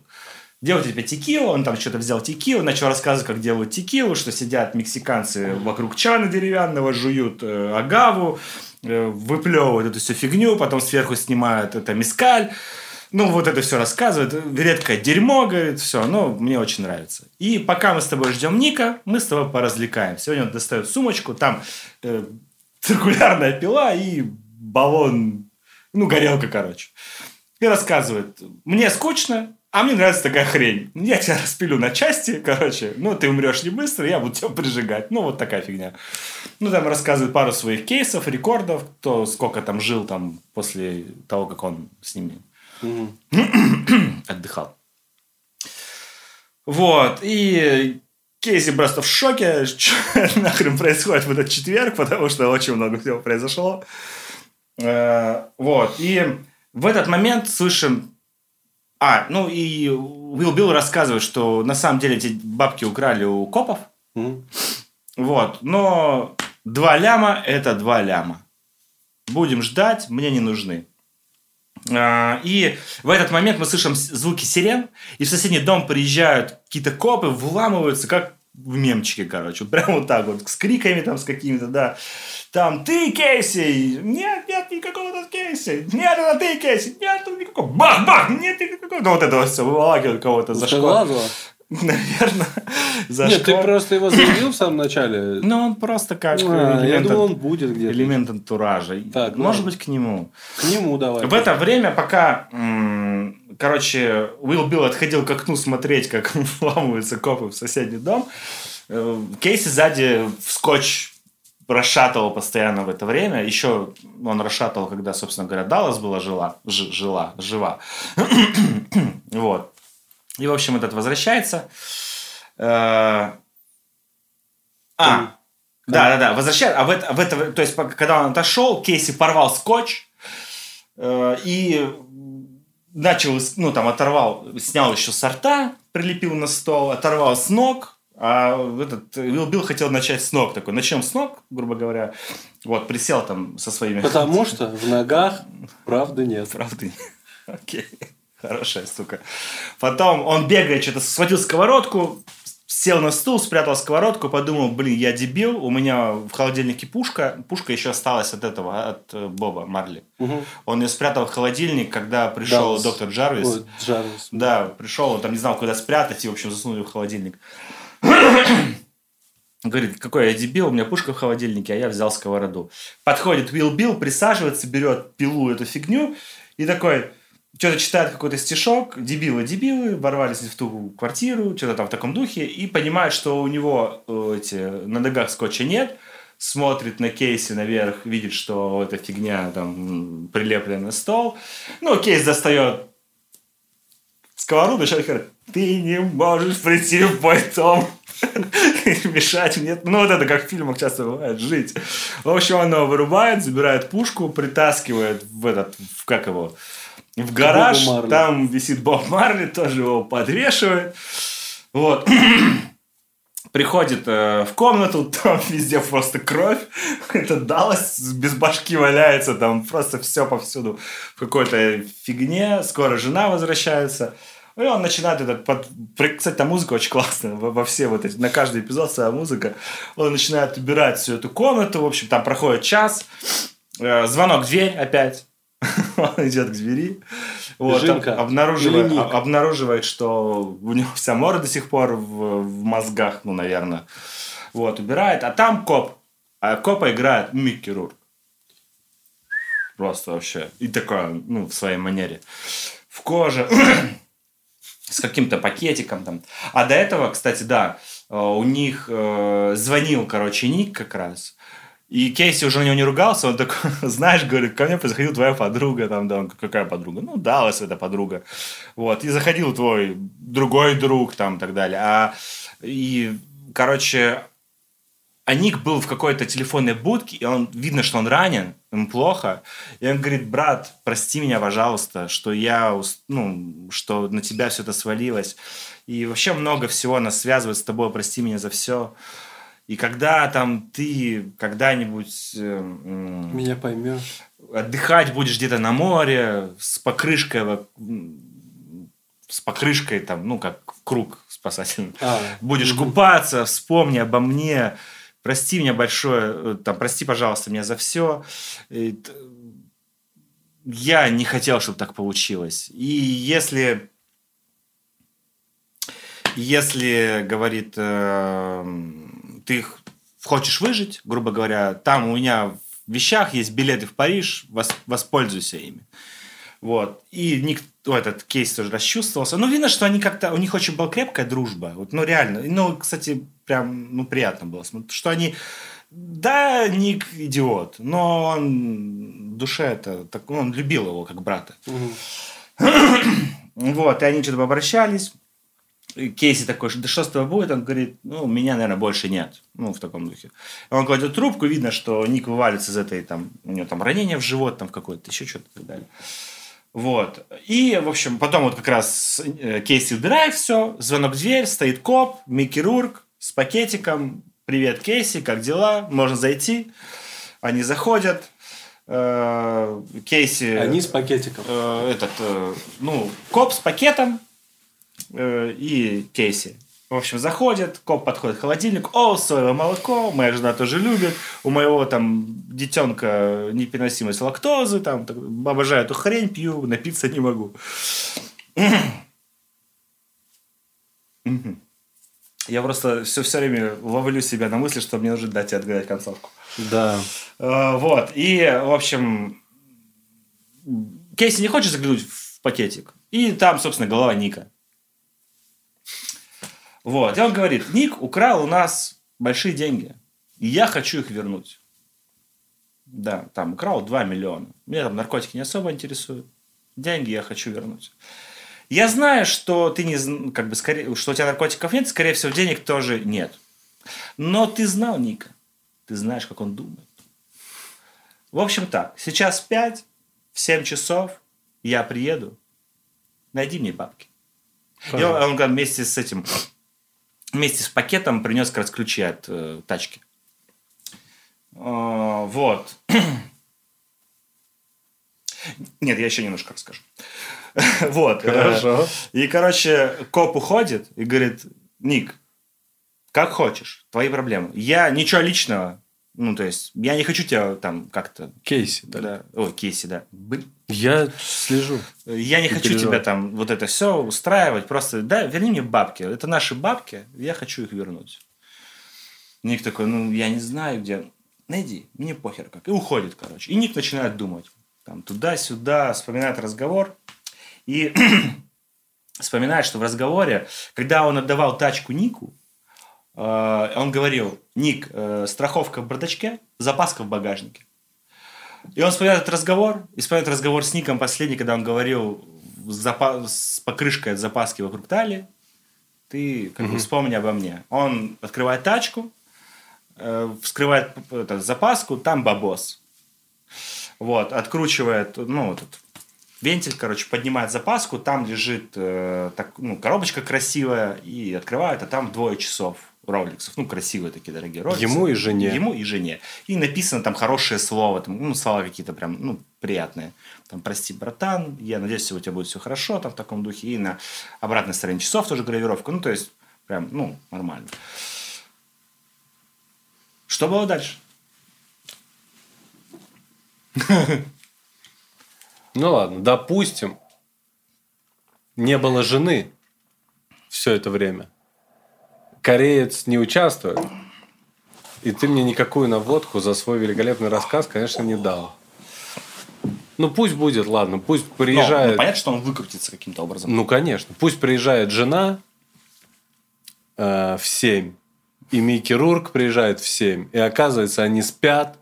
Делать тебе текилу, он там что-то взял текилу, начал рассказывать, как делают текилу, что сидят мексиканцы вокруг чана деревянного, жуют э, агаву, э, выплевывают эту всю фигню, потом сверху снимают это мискаль. Ну, вот это все рассказывает. Редкое дерьмо, говорит, все. Ну, мне очень нравится. И пока мы с тобой ждем Ника, мы с тобой поразвлекаем. Сегодня он достает сумочку, там э, циркулярная пила и баллон, ну, горелка, короче. И рассказывает, мне скучно, а мне нравится такая хрень. Я тебя распилю на части, короче. Ну, ты умрешь не быстро, я буду тебя прижигать. Ну, вот такая фигня. Ну, там рассказывает пару своих кейсов, рекордов, кто сколько там жил там после того, как он с ними отдыхал. Вот, и Кейси просто в шоке, что нахрен происходит в этот четверг, потому что очень много всего произошло. Э, Вот, и в этот момент слышим... А, ну и Уилл Билл рассказывает, что на самом деле эти бабки украли у копов. Мгм. Вот, но два ляма – это два ляма. Будем ждать, мне не нужны. А, И в этот момент мы слышим звуки сирен, и в соседний дом приезжают какие-то копы, вламываются, как в мемчике, короче. Прям вот так вот, с криками там, с какими-то, да. Там, ты, Кейси! Нет, нет никакого тут Кейси! Нет, это ты, Кейси! Нет, тут никакого! Бах, бах! Нет никакого! Ну, вот это вот все, выволакивают кого-то за. Узкоглазого? наверное, за Нет, ты просто его заявил в самом начале. Ну, он просто как А, я элемент, думал, ан- он будет где-то. элемент антуража. Так, Может быть, к нему. К нему давай. В это время, пока, короче, Уилл Билл отходил к окну смотреть, как вламываются копы в соседний дом, э, Кейси сзади в скотч расшатывал постоянно в это время. Еще он расшатывал, когда, собственно говоря, Даллас была жила, ж- жила, жива. вот. И, в общем, этот возвращается. Э, А, да, да, да, возвращается. А в это, в это, то есть, когда он отошел, Кейси порвал скотч э, и начал, ну, там, оторвал, снял еще сорта, прилепил на стол, оторвал с ног, а этот Уилл Билл хотел начать с ног такой. Начнем с ног, грубо говоря. Вот, присел там со своими... Потому что в ногах правды нет. Правда? Окей. Хорошая сука. Потом он бегает, что-то схватил сковородку, сел на стул, спрятал сковородку, подумал, блин, я дебил, у меня в холодильнике пушка, пушка еще осталась от этого, от э, Боба Марли. Мгм. Он ее спрятал в холодильник, когда пришел Даллас. доктор Джарвис. Ой, Джарвис. Да, пришел, он там не знал, куда спрятать, и, в общем, засунул ее в холодильник. Говорит, какой я дебил, у меня пушка в холодильнике, а я взял сковороду. Подходит Уилл Билл, присаживается, берет пилу, эту фигню, и такой, что-то читает какой-то стишок, дебилы, дебилы, ворвались в ту квартиру, что-то там в таком духе, и понимает, что у него э, эти, на ногах скотча нет, смотрит на Кейси наверх, видит, что эта фигня там прилеплена на стол. Ну, Кейс достает сковороду, начинает говорить, ты не можешь прийти в мой дом мешать мне. Ну, вот это как в фильмах часто бывает, жить. В общем, он его вырубает, забирает пушку, притаскивает в этот, в как его, в гараж. Там висит Боб Марли, тоже его подвешивает. Вот. Приходит э, в комнату, там везде просто кровь. Это Даллас без башки валяется, там просто все повсюду в какой-то фигне. Скоро жена возвращается. И он начинает этот... Под... Кстати, там музыка очень классная. Во, во все вот эти... На каждый эпизод своя музыка. Он начинает убирать всю эту комнату. В общем, там проходит час. Э, звонок в дверь опять. Он идет к двери. Вот, об- обнаруживает, об- обнаруживает, что у него вся морда до сих пор в, в мозгах, ну, наверное. Вот, убирает. А там коп. А копа играет Микки Рурк. Просто вообще. И такое, ну, в своей манере. В коже. с каким-то пакетиком там. А до этого, кстати, да, э, у них э, звонил, короче, Ник как раз. И Кейси уже на него не ругался, он такой, знаешь, говорит, ко мне приходила твоя подруга, там, да, он, какая подруга? Ну, Даллас это подруга. Вот, и заходил твой другой друг, там, и так далее. А, и, короче, а Ник был в какой-то телефонной будке, и он, видно, что он ранен, ему плохо. И он говорит, брат, прости меня, пожалуйста, что я, ну, что на тебя все это свалилось. И вообще много всего нас связывает с тобой, прости меня за все. И когда там ты когда-нибудь э, м, Меня поймешь. отдыхать будешь где-то на море с покрышкой, с покрышкой там, ну, как круг спасательный А, будешь купаться, вспомни обо мне, прости меня большое, э, там, прости, пожалуйста, меня за все. Я не хотел, чтобы так получилось. И если, если говорит, э, ты х- хочешь выжить, грубо говоря, там у меня в вещах есть билеты в Париж, вос- воспользуйся ими. Вот. И ник- ну, этот кейс тоже расчувствовался. Ну, видно, что они как-то... У них очень была крепкая дружба. Вот, ну, реально. Ну, кстати, прям, ну, приятно было. Что они... Да, Ник идиот, но он в душе это... Так, ну, он любил его как брата. мгм. Вот, и они что-то попрощались. Кейси такой, да что с тобой будет? Он говорит, ну, меня, наверное, больше нет. Ну, в таком духе. Он кладет трубку, видно, что Ник вывалится из этой, там, у него там ранение в живот, там, какое-то, еще что-то и так далее. Вот. И, в общем, потом вот как раз э, Кейси убирает все, звонок в дверь, стоит коп, Микки Рурк с пакетиком. Привет, Кейси, как дела? Можно зайти. Они заходят. Э, Кейси... Они с пакетиком. э, этот, ну, коп с пакетом э, и Кейси. В общем, заходит, коп подходит к холодильнику. О, соевое молоко, моя жена тоже любит. У моего там детенка непереносимость лактозы, там, так, обожаю эту хрень, пью, напиться не могу. Я просто все, все время ловлю себя на мысли, что мне нужно дать тебе отгадать концовку. Да. Э, Вот. И, в общем, Кейси не хочет заглянуть в пакетик. И там, собственно, голова Ника. Вот. И он говорит, Ник украл у нас большие деньги. И я хочу их вернуть. Да, там украл 2 миллиона. Меня там наркотики не особо интересуют. Деньги я хочу вернуть. Я знаю, что ты не, как бы, скорее, что у тебя наркотиков нет, скорее всего, денег тоже нет. Но ты знал Ника. Ты знаешь, как он думает. В общем так, сейчас 5, в 7 часов я приеду. Найди мне бабки. И он, он говорит, вместе с этим, вместе с пакетом принес как раз ключи от э, тачки. А, вот. Нет, я еще немножко расскажу. Вот. э, Хорошо. И, короче, коп уходит и говорит, Ник, как хочешь, твои проблемы. Я ничего личного, ну, то есть, я не хочу тебя там как-то... Кейси, да. Да, ой, Кейси, да. Блин. Я слежу. Я не хочу переживай. тебя там вот это все устраивать. Просто, да, верни мне бабки. Это наши бабки, я хочу их вернуть. Ник такой, ну, я не знаю, где. Найди, мне похер как. И уходит, короче. И Ник начинает думать. Там туда-сюда, вспоминает разговор. И вспоминает, что в разговоре, когда он отдавал тачку Нику, он говорил, Ник, э, страховка в бардачке, запаска в багажнике. И он вспоминает этот разговор, и вспоминает разговор с Ником последний, когда он говорил с, покрышкой от запаски вокруг талии. Ты как бы вспомни обо мне. Он открывает тачку, э, вскрывает это, запаску, там бабос. Вот, откручивает, ну, этот вентиль, короче, поднимает запаску, там лежит э, так, ну, коробочка красивая, и открывает, а там двое часов роликсов. Ну, красивые такие дорогие роликсы. Ему и жене. Ему и жене. И написано там хорошее слово, там, ну, слова какие-то прям, ну, приятные. Там, прости, братан, я надеюсь, что у тебя будет все хорошо, там, в таком духе. И на обратной стороне часов тоже гравировка. Ну, то есть, прям, ну, нормально. Что было дальше? Ну ладно, допустим, не было жены все это время. Кореец не участвует. И ты мне никакую наводку за свой великолепный рассказ, конечно, не дал. Ну пусть будет, ладно, пусть приезжает. ну, понятно, что он выкрутится каким-то образом. Ну, конечно. Пусть приезжает жена э, в 7, и Микки Рурк приезжает в 7, и оказывается, они спят.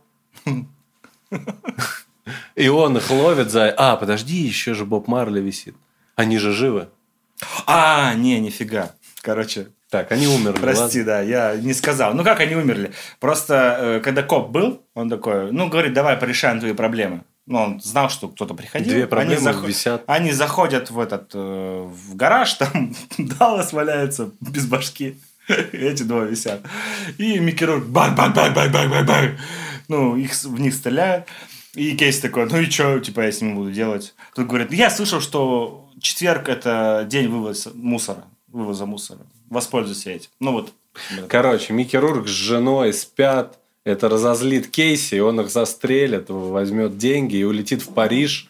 И он их ловит за... А, подожди, еще же Боб Марли висит. Они же живы. А, не, нифига. Короче, Так, они умерли. Прости, да, я не сказал. Ну, как они умерли? Просто, э, когда коп был, он такой, ну, говорит, давай порешаем твои проблемы. Ну, он знал, что кто-то приходил. Две проблемы они, висят. они заходят в этот, э, в гараж, там Даллас валяется без башки. Эти двое висят. И Микки Рурк бак бак бак бак бак бак бак Ну, их, в них стреляют. И Кейс такой, ну и что, типа, я с ним буду делать? Тут говорит, я слышал, что четверг это день вывоза мусора, вывоза мусора. Воспользуйся этим. Ну вот. Короче, Микки Рурк с женой спят. Это разозлит Кейси, и он их застрелит, возьмет деньги и улетит в Париж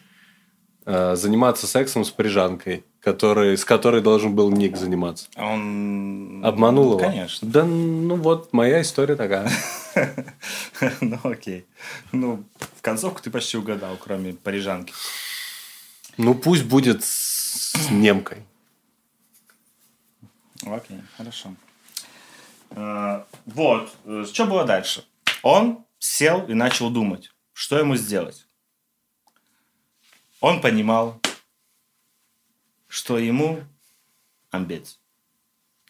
э, заниматься сексом с парижанкой, который, с которой должен был Ник заниматься. Он... Обманул его? Конечно. Да, ну вот, моя история такая. Ну, окей. Ну, в концовку ты почти угадал, кроме парижанки. Ну, пусть будет с немкой. Окей, хорошо. Э, Вот, э, что было дальше? Он сел и начал думать, что ему сделать. Он понимал, что ему амбец.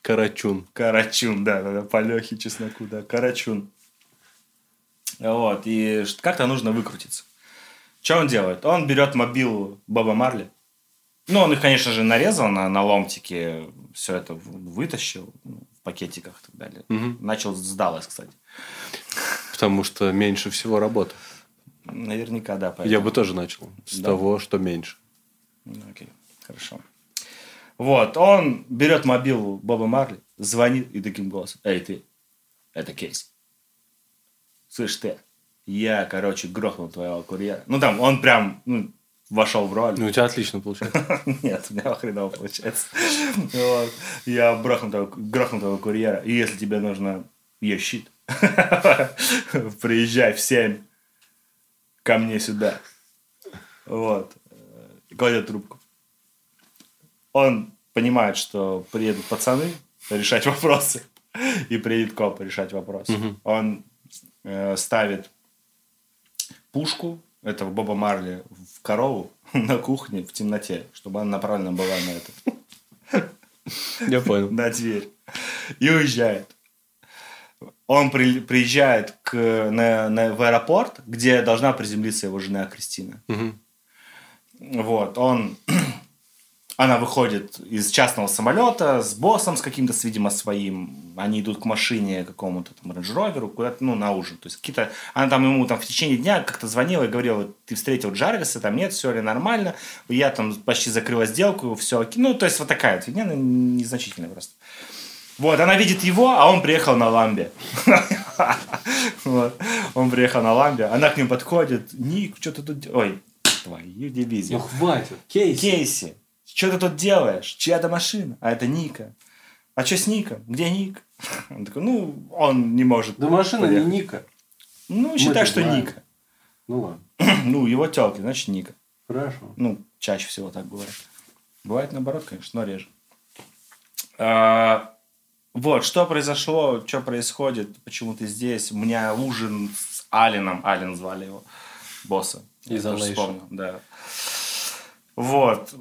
Карачун. Карачун, да, да, да, по Лехе Чесноку, да, Карачун. Вот, и как-то нужно выкрутиться. Что он делает? Он берет мобилу Боба Марли. Ну, он их, конечно же, нарезал на, на ломтики, все это вытащил ну, в пакетиках и так далее. Мгм. Начал с Даллас, кстати. Потому что меньше всего работы. Наверняка, да. Я поэтому. бы тоже начал с Да. того, что меньше. Ну, Окей, хорошо. Вот, он берет мобилу Боба Марли, звонит и таким голосом. Эй, ты, это Кейс. Слышь, ты, я, короче, грохнул твоего курьера. Ну, там, он прям, ну, вошел в роль. Ну, у тебя отлично получается. Нет, у меня хреново получается. Вот. Я брахнул того, грохнул того курьера. И если тебе нужно ее щит, приезжай в 7 ко мне сюда. Вот. Кладет трубку. Он понимает, что приедут пацаны решать вопросы. И приедет коп решать вопросы. Он э, ставит пушку этого Боба Марли в корову на кухне в темноте, чтобы она направлена была на это. Я понял. На дверь. И уезжает. Он при, приезжает к, на, на, в аэропорт, где должна приземлиться его жена Кристина. Вот, он... Она выходит из частного самолета с боссом, с каким-то, видимо, своим. Они идут к машине какому-то там рейндж куда-то, ну, на ужин. То есть какие-то... Она там ему там в течение дня как-то звонила и говорила, ты встретил Джарвиса, там нет, все ли нормально. Я там почти закрыла сделку, все окей. Ну, то есть вот такая вот фигня, незначительная просто. Вот, она видит его, а он приехал на ламбе. Он приехал на ламбе, она к нему подходит. Ник, что ты тут... Ой, твою дивизию. Ну, хватит. Кейси. Кейси, что ты тут делаешь? Чья-то машина? А это Ника. А что с Ником? Где Ник? Он такой, ну, он не может. Да машина не. Ника. Ну, считай, что знаем. Ника. Ну, ладно. Ну, его телки, значит, Ника. Хорошо. Ну, чаще всего так бывает. Бывает наоборот, конечно, но реже. А, вот, что произошло, что происходит, почему ты здесь. У меня ужин с Алином, Ален звали его, босса. Вспомнил, да. Вот.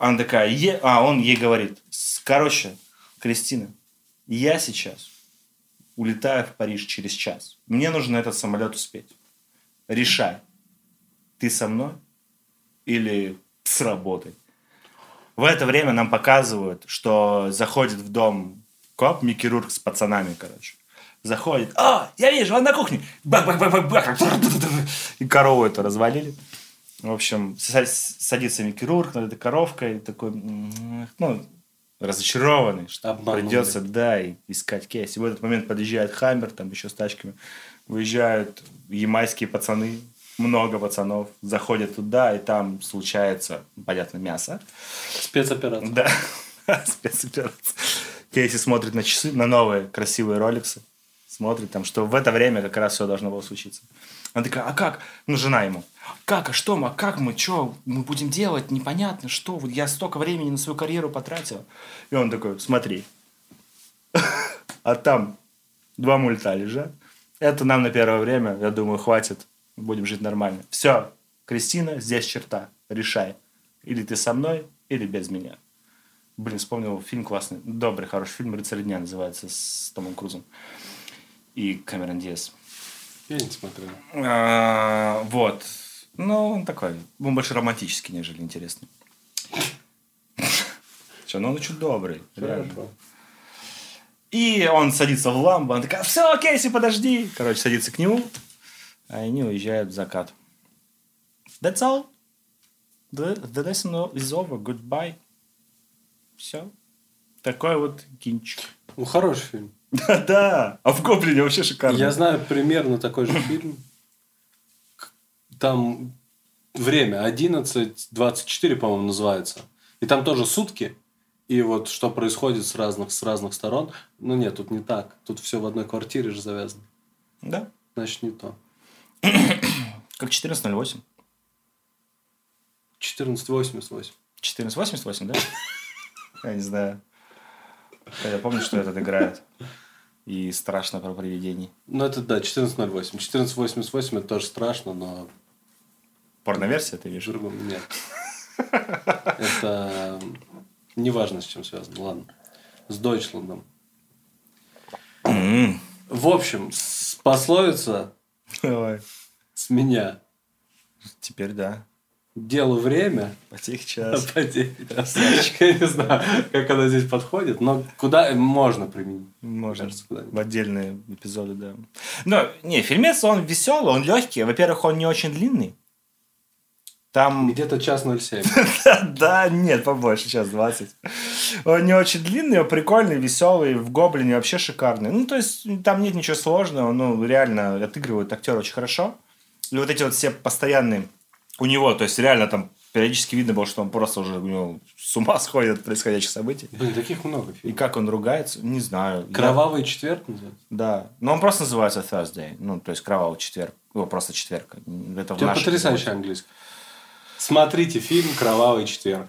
Она такая, «Е-» а он ей говорит, «С- короче, Кристина, я сейчас улетаю в Париж через час. Мне нужно этот самолет успеть. Решай, ты со мной или с работой. В это время нам показывают, что заходит в дом коп, Микки Рурк с пацанами, короче. Заходит, а, я вижу, он на кухне. Бак-бак-бак-бак-бак. И корову эту развалили. В общем, са- садится Микки Рурк над этой коровкой, такой, ну, разочарованный, что Обманули. придется, да, и искать кейс. И в этот момент подъезжает Хаммер, там еще с тачками. Выезжают ямайские пацаны, много пацанов, заходят туда, и там случается, понятно, мясо. Спецоперация. Да, спецоперация. Кейси смотрит на часы, на новые красивые роликсы. Смотрит там, что в это время как раз все должно было случиться. Она такая, а как? Ну, жена ему. Как, а что мы, а как мы, что мы будем делать? Непонятно, что? Вот я столько времени на свою карьеру потратил. И он такой, смотри. А там два мульта лежат. Это нам на первое время, я думаю, хватит. Будем жить нормально. Все, Кристина, здесь черта. Решай. Или ты со мной, или без меня. Блин, вспомнил фильм классный. Добрый, хороший фильм «Рыцарь дня» называется с Томом Крузом. И Камерон Диас. Я не смотрел. А, Вот. Ну, он такой. Он больше романтический, нежели интересный. Че, ну он очень добрый. И он садится в ламбу, она такая, все, Кейси, подожди. Короче, садится к нему, а они уезжают в закат. That's all. The, the lesson is over. Goodbye. Все. Такой вот кинчик. Ну, хороший фильм. Да, а в Гоблине вообще шикарно. Я знаю примерно такой же фильм. Там время 11.24, по-моему, называется. И там тоже сутки. И вот что происходит с разных, с разных сторон. Ну нет, тут не так. Тут все в одной квартире же завязано. Да. Значит, не то. Как 14.08. 14.88. 14.88, да? Я не знаю. Я помню, что этот играет. И страшно про привидений. Ну, это да, 14.08. 14.88 это тоже страшно, но Порноверсия, ты видишь? другом нет. Это неважно, с чем связано. Ладно. С Дойчландом. В общем, пословица Давай. с меня. Теперь да. Делу время, Потих час. потерь час. Я не знаю, как она здесь подходит, но куда можно применить. Можно. Кажется. В отдельные эпизоды, да. Но, не, фильмец, он веселый, он легкий. Во-первых, он не очень длинный. Там... Где-то час 07. Да, нет, побольше, сейчас 20. Он не очень длинный, он прикольный, веселый, в Гоблине вообще шикарный. Ну, то есть, там нет ничего сложного, ну, реально отыгрывают актер очень хорошо. И вот эти вот все постоянные у него, то есть, реально там периодически видно было, что он просто уже у него с ума сходит от происходящих событий. Блин, таких много И фильмов. как он ругается, не знаю. Я- Кровавый четверг называется? Да. Но он просто называется Thursday. Ну, то есть кровавый четверг. Его просто четверг. Это У тебя потрясающий английский. Смотрите фильм «Кровавый четверг».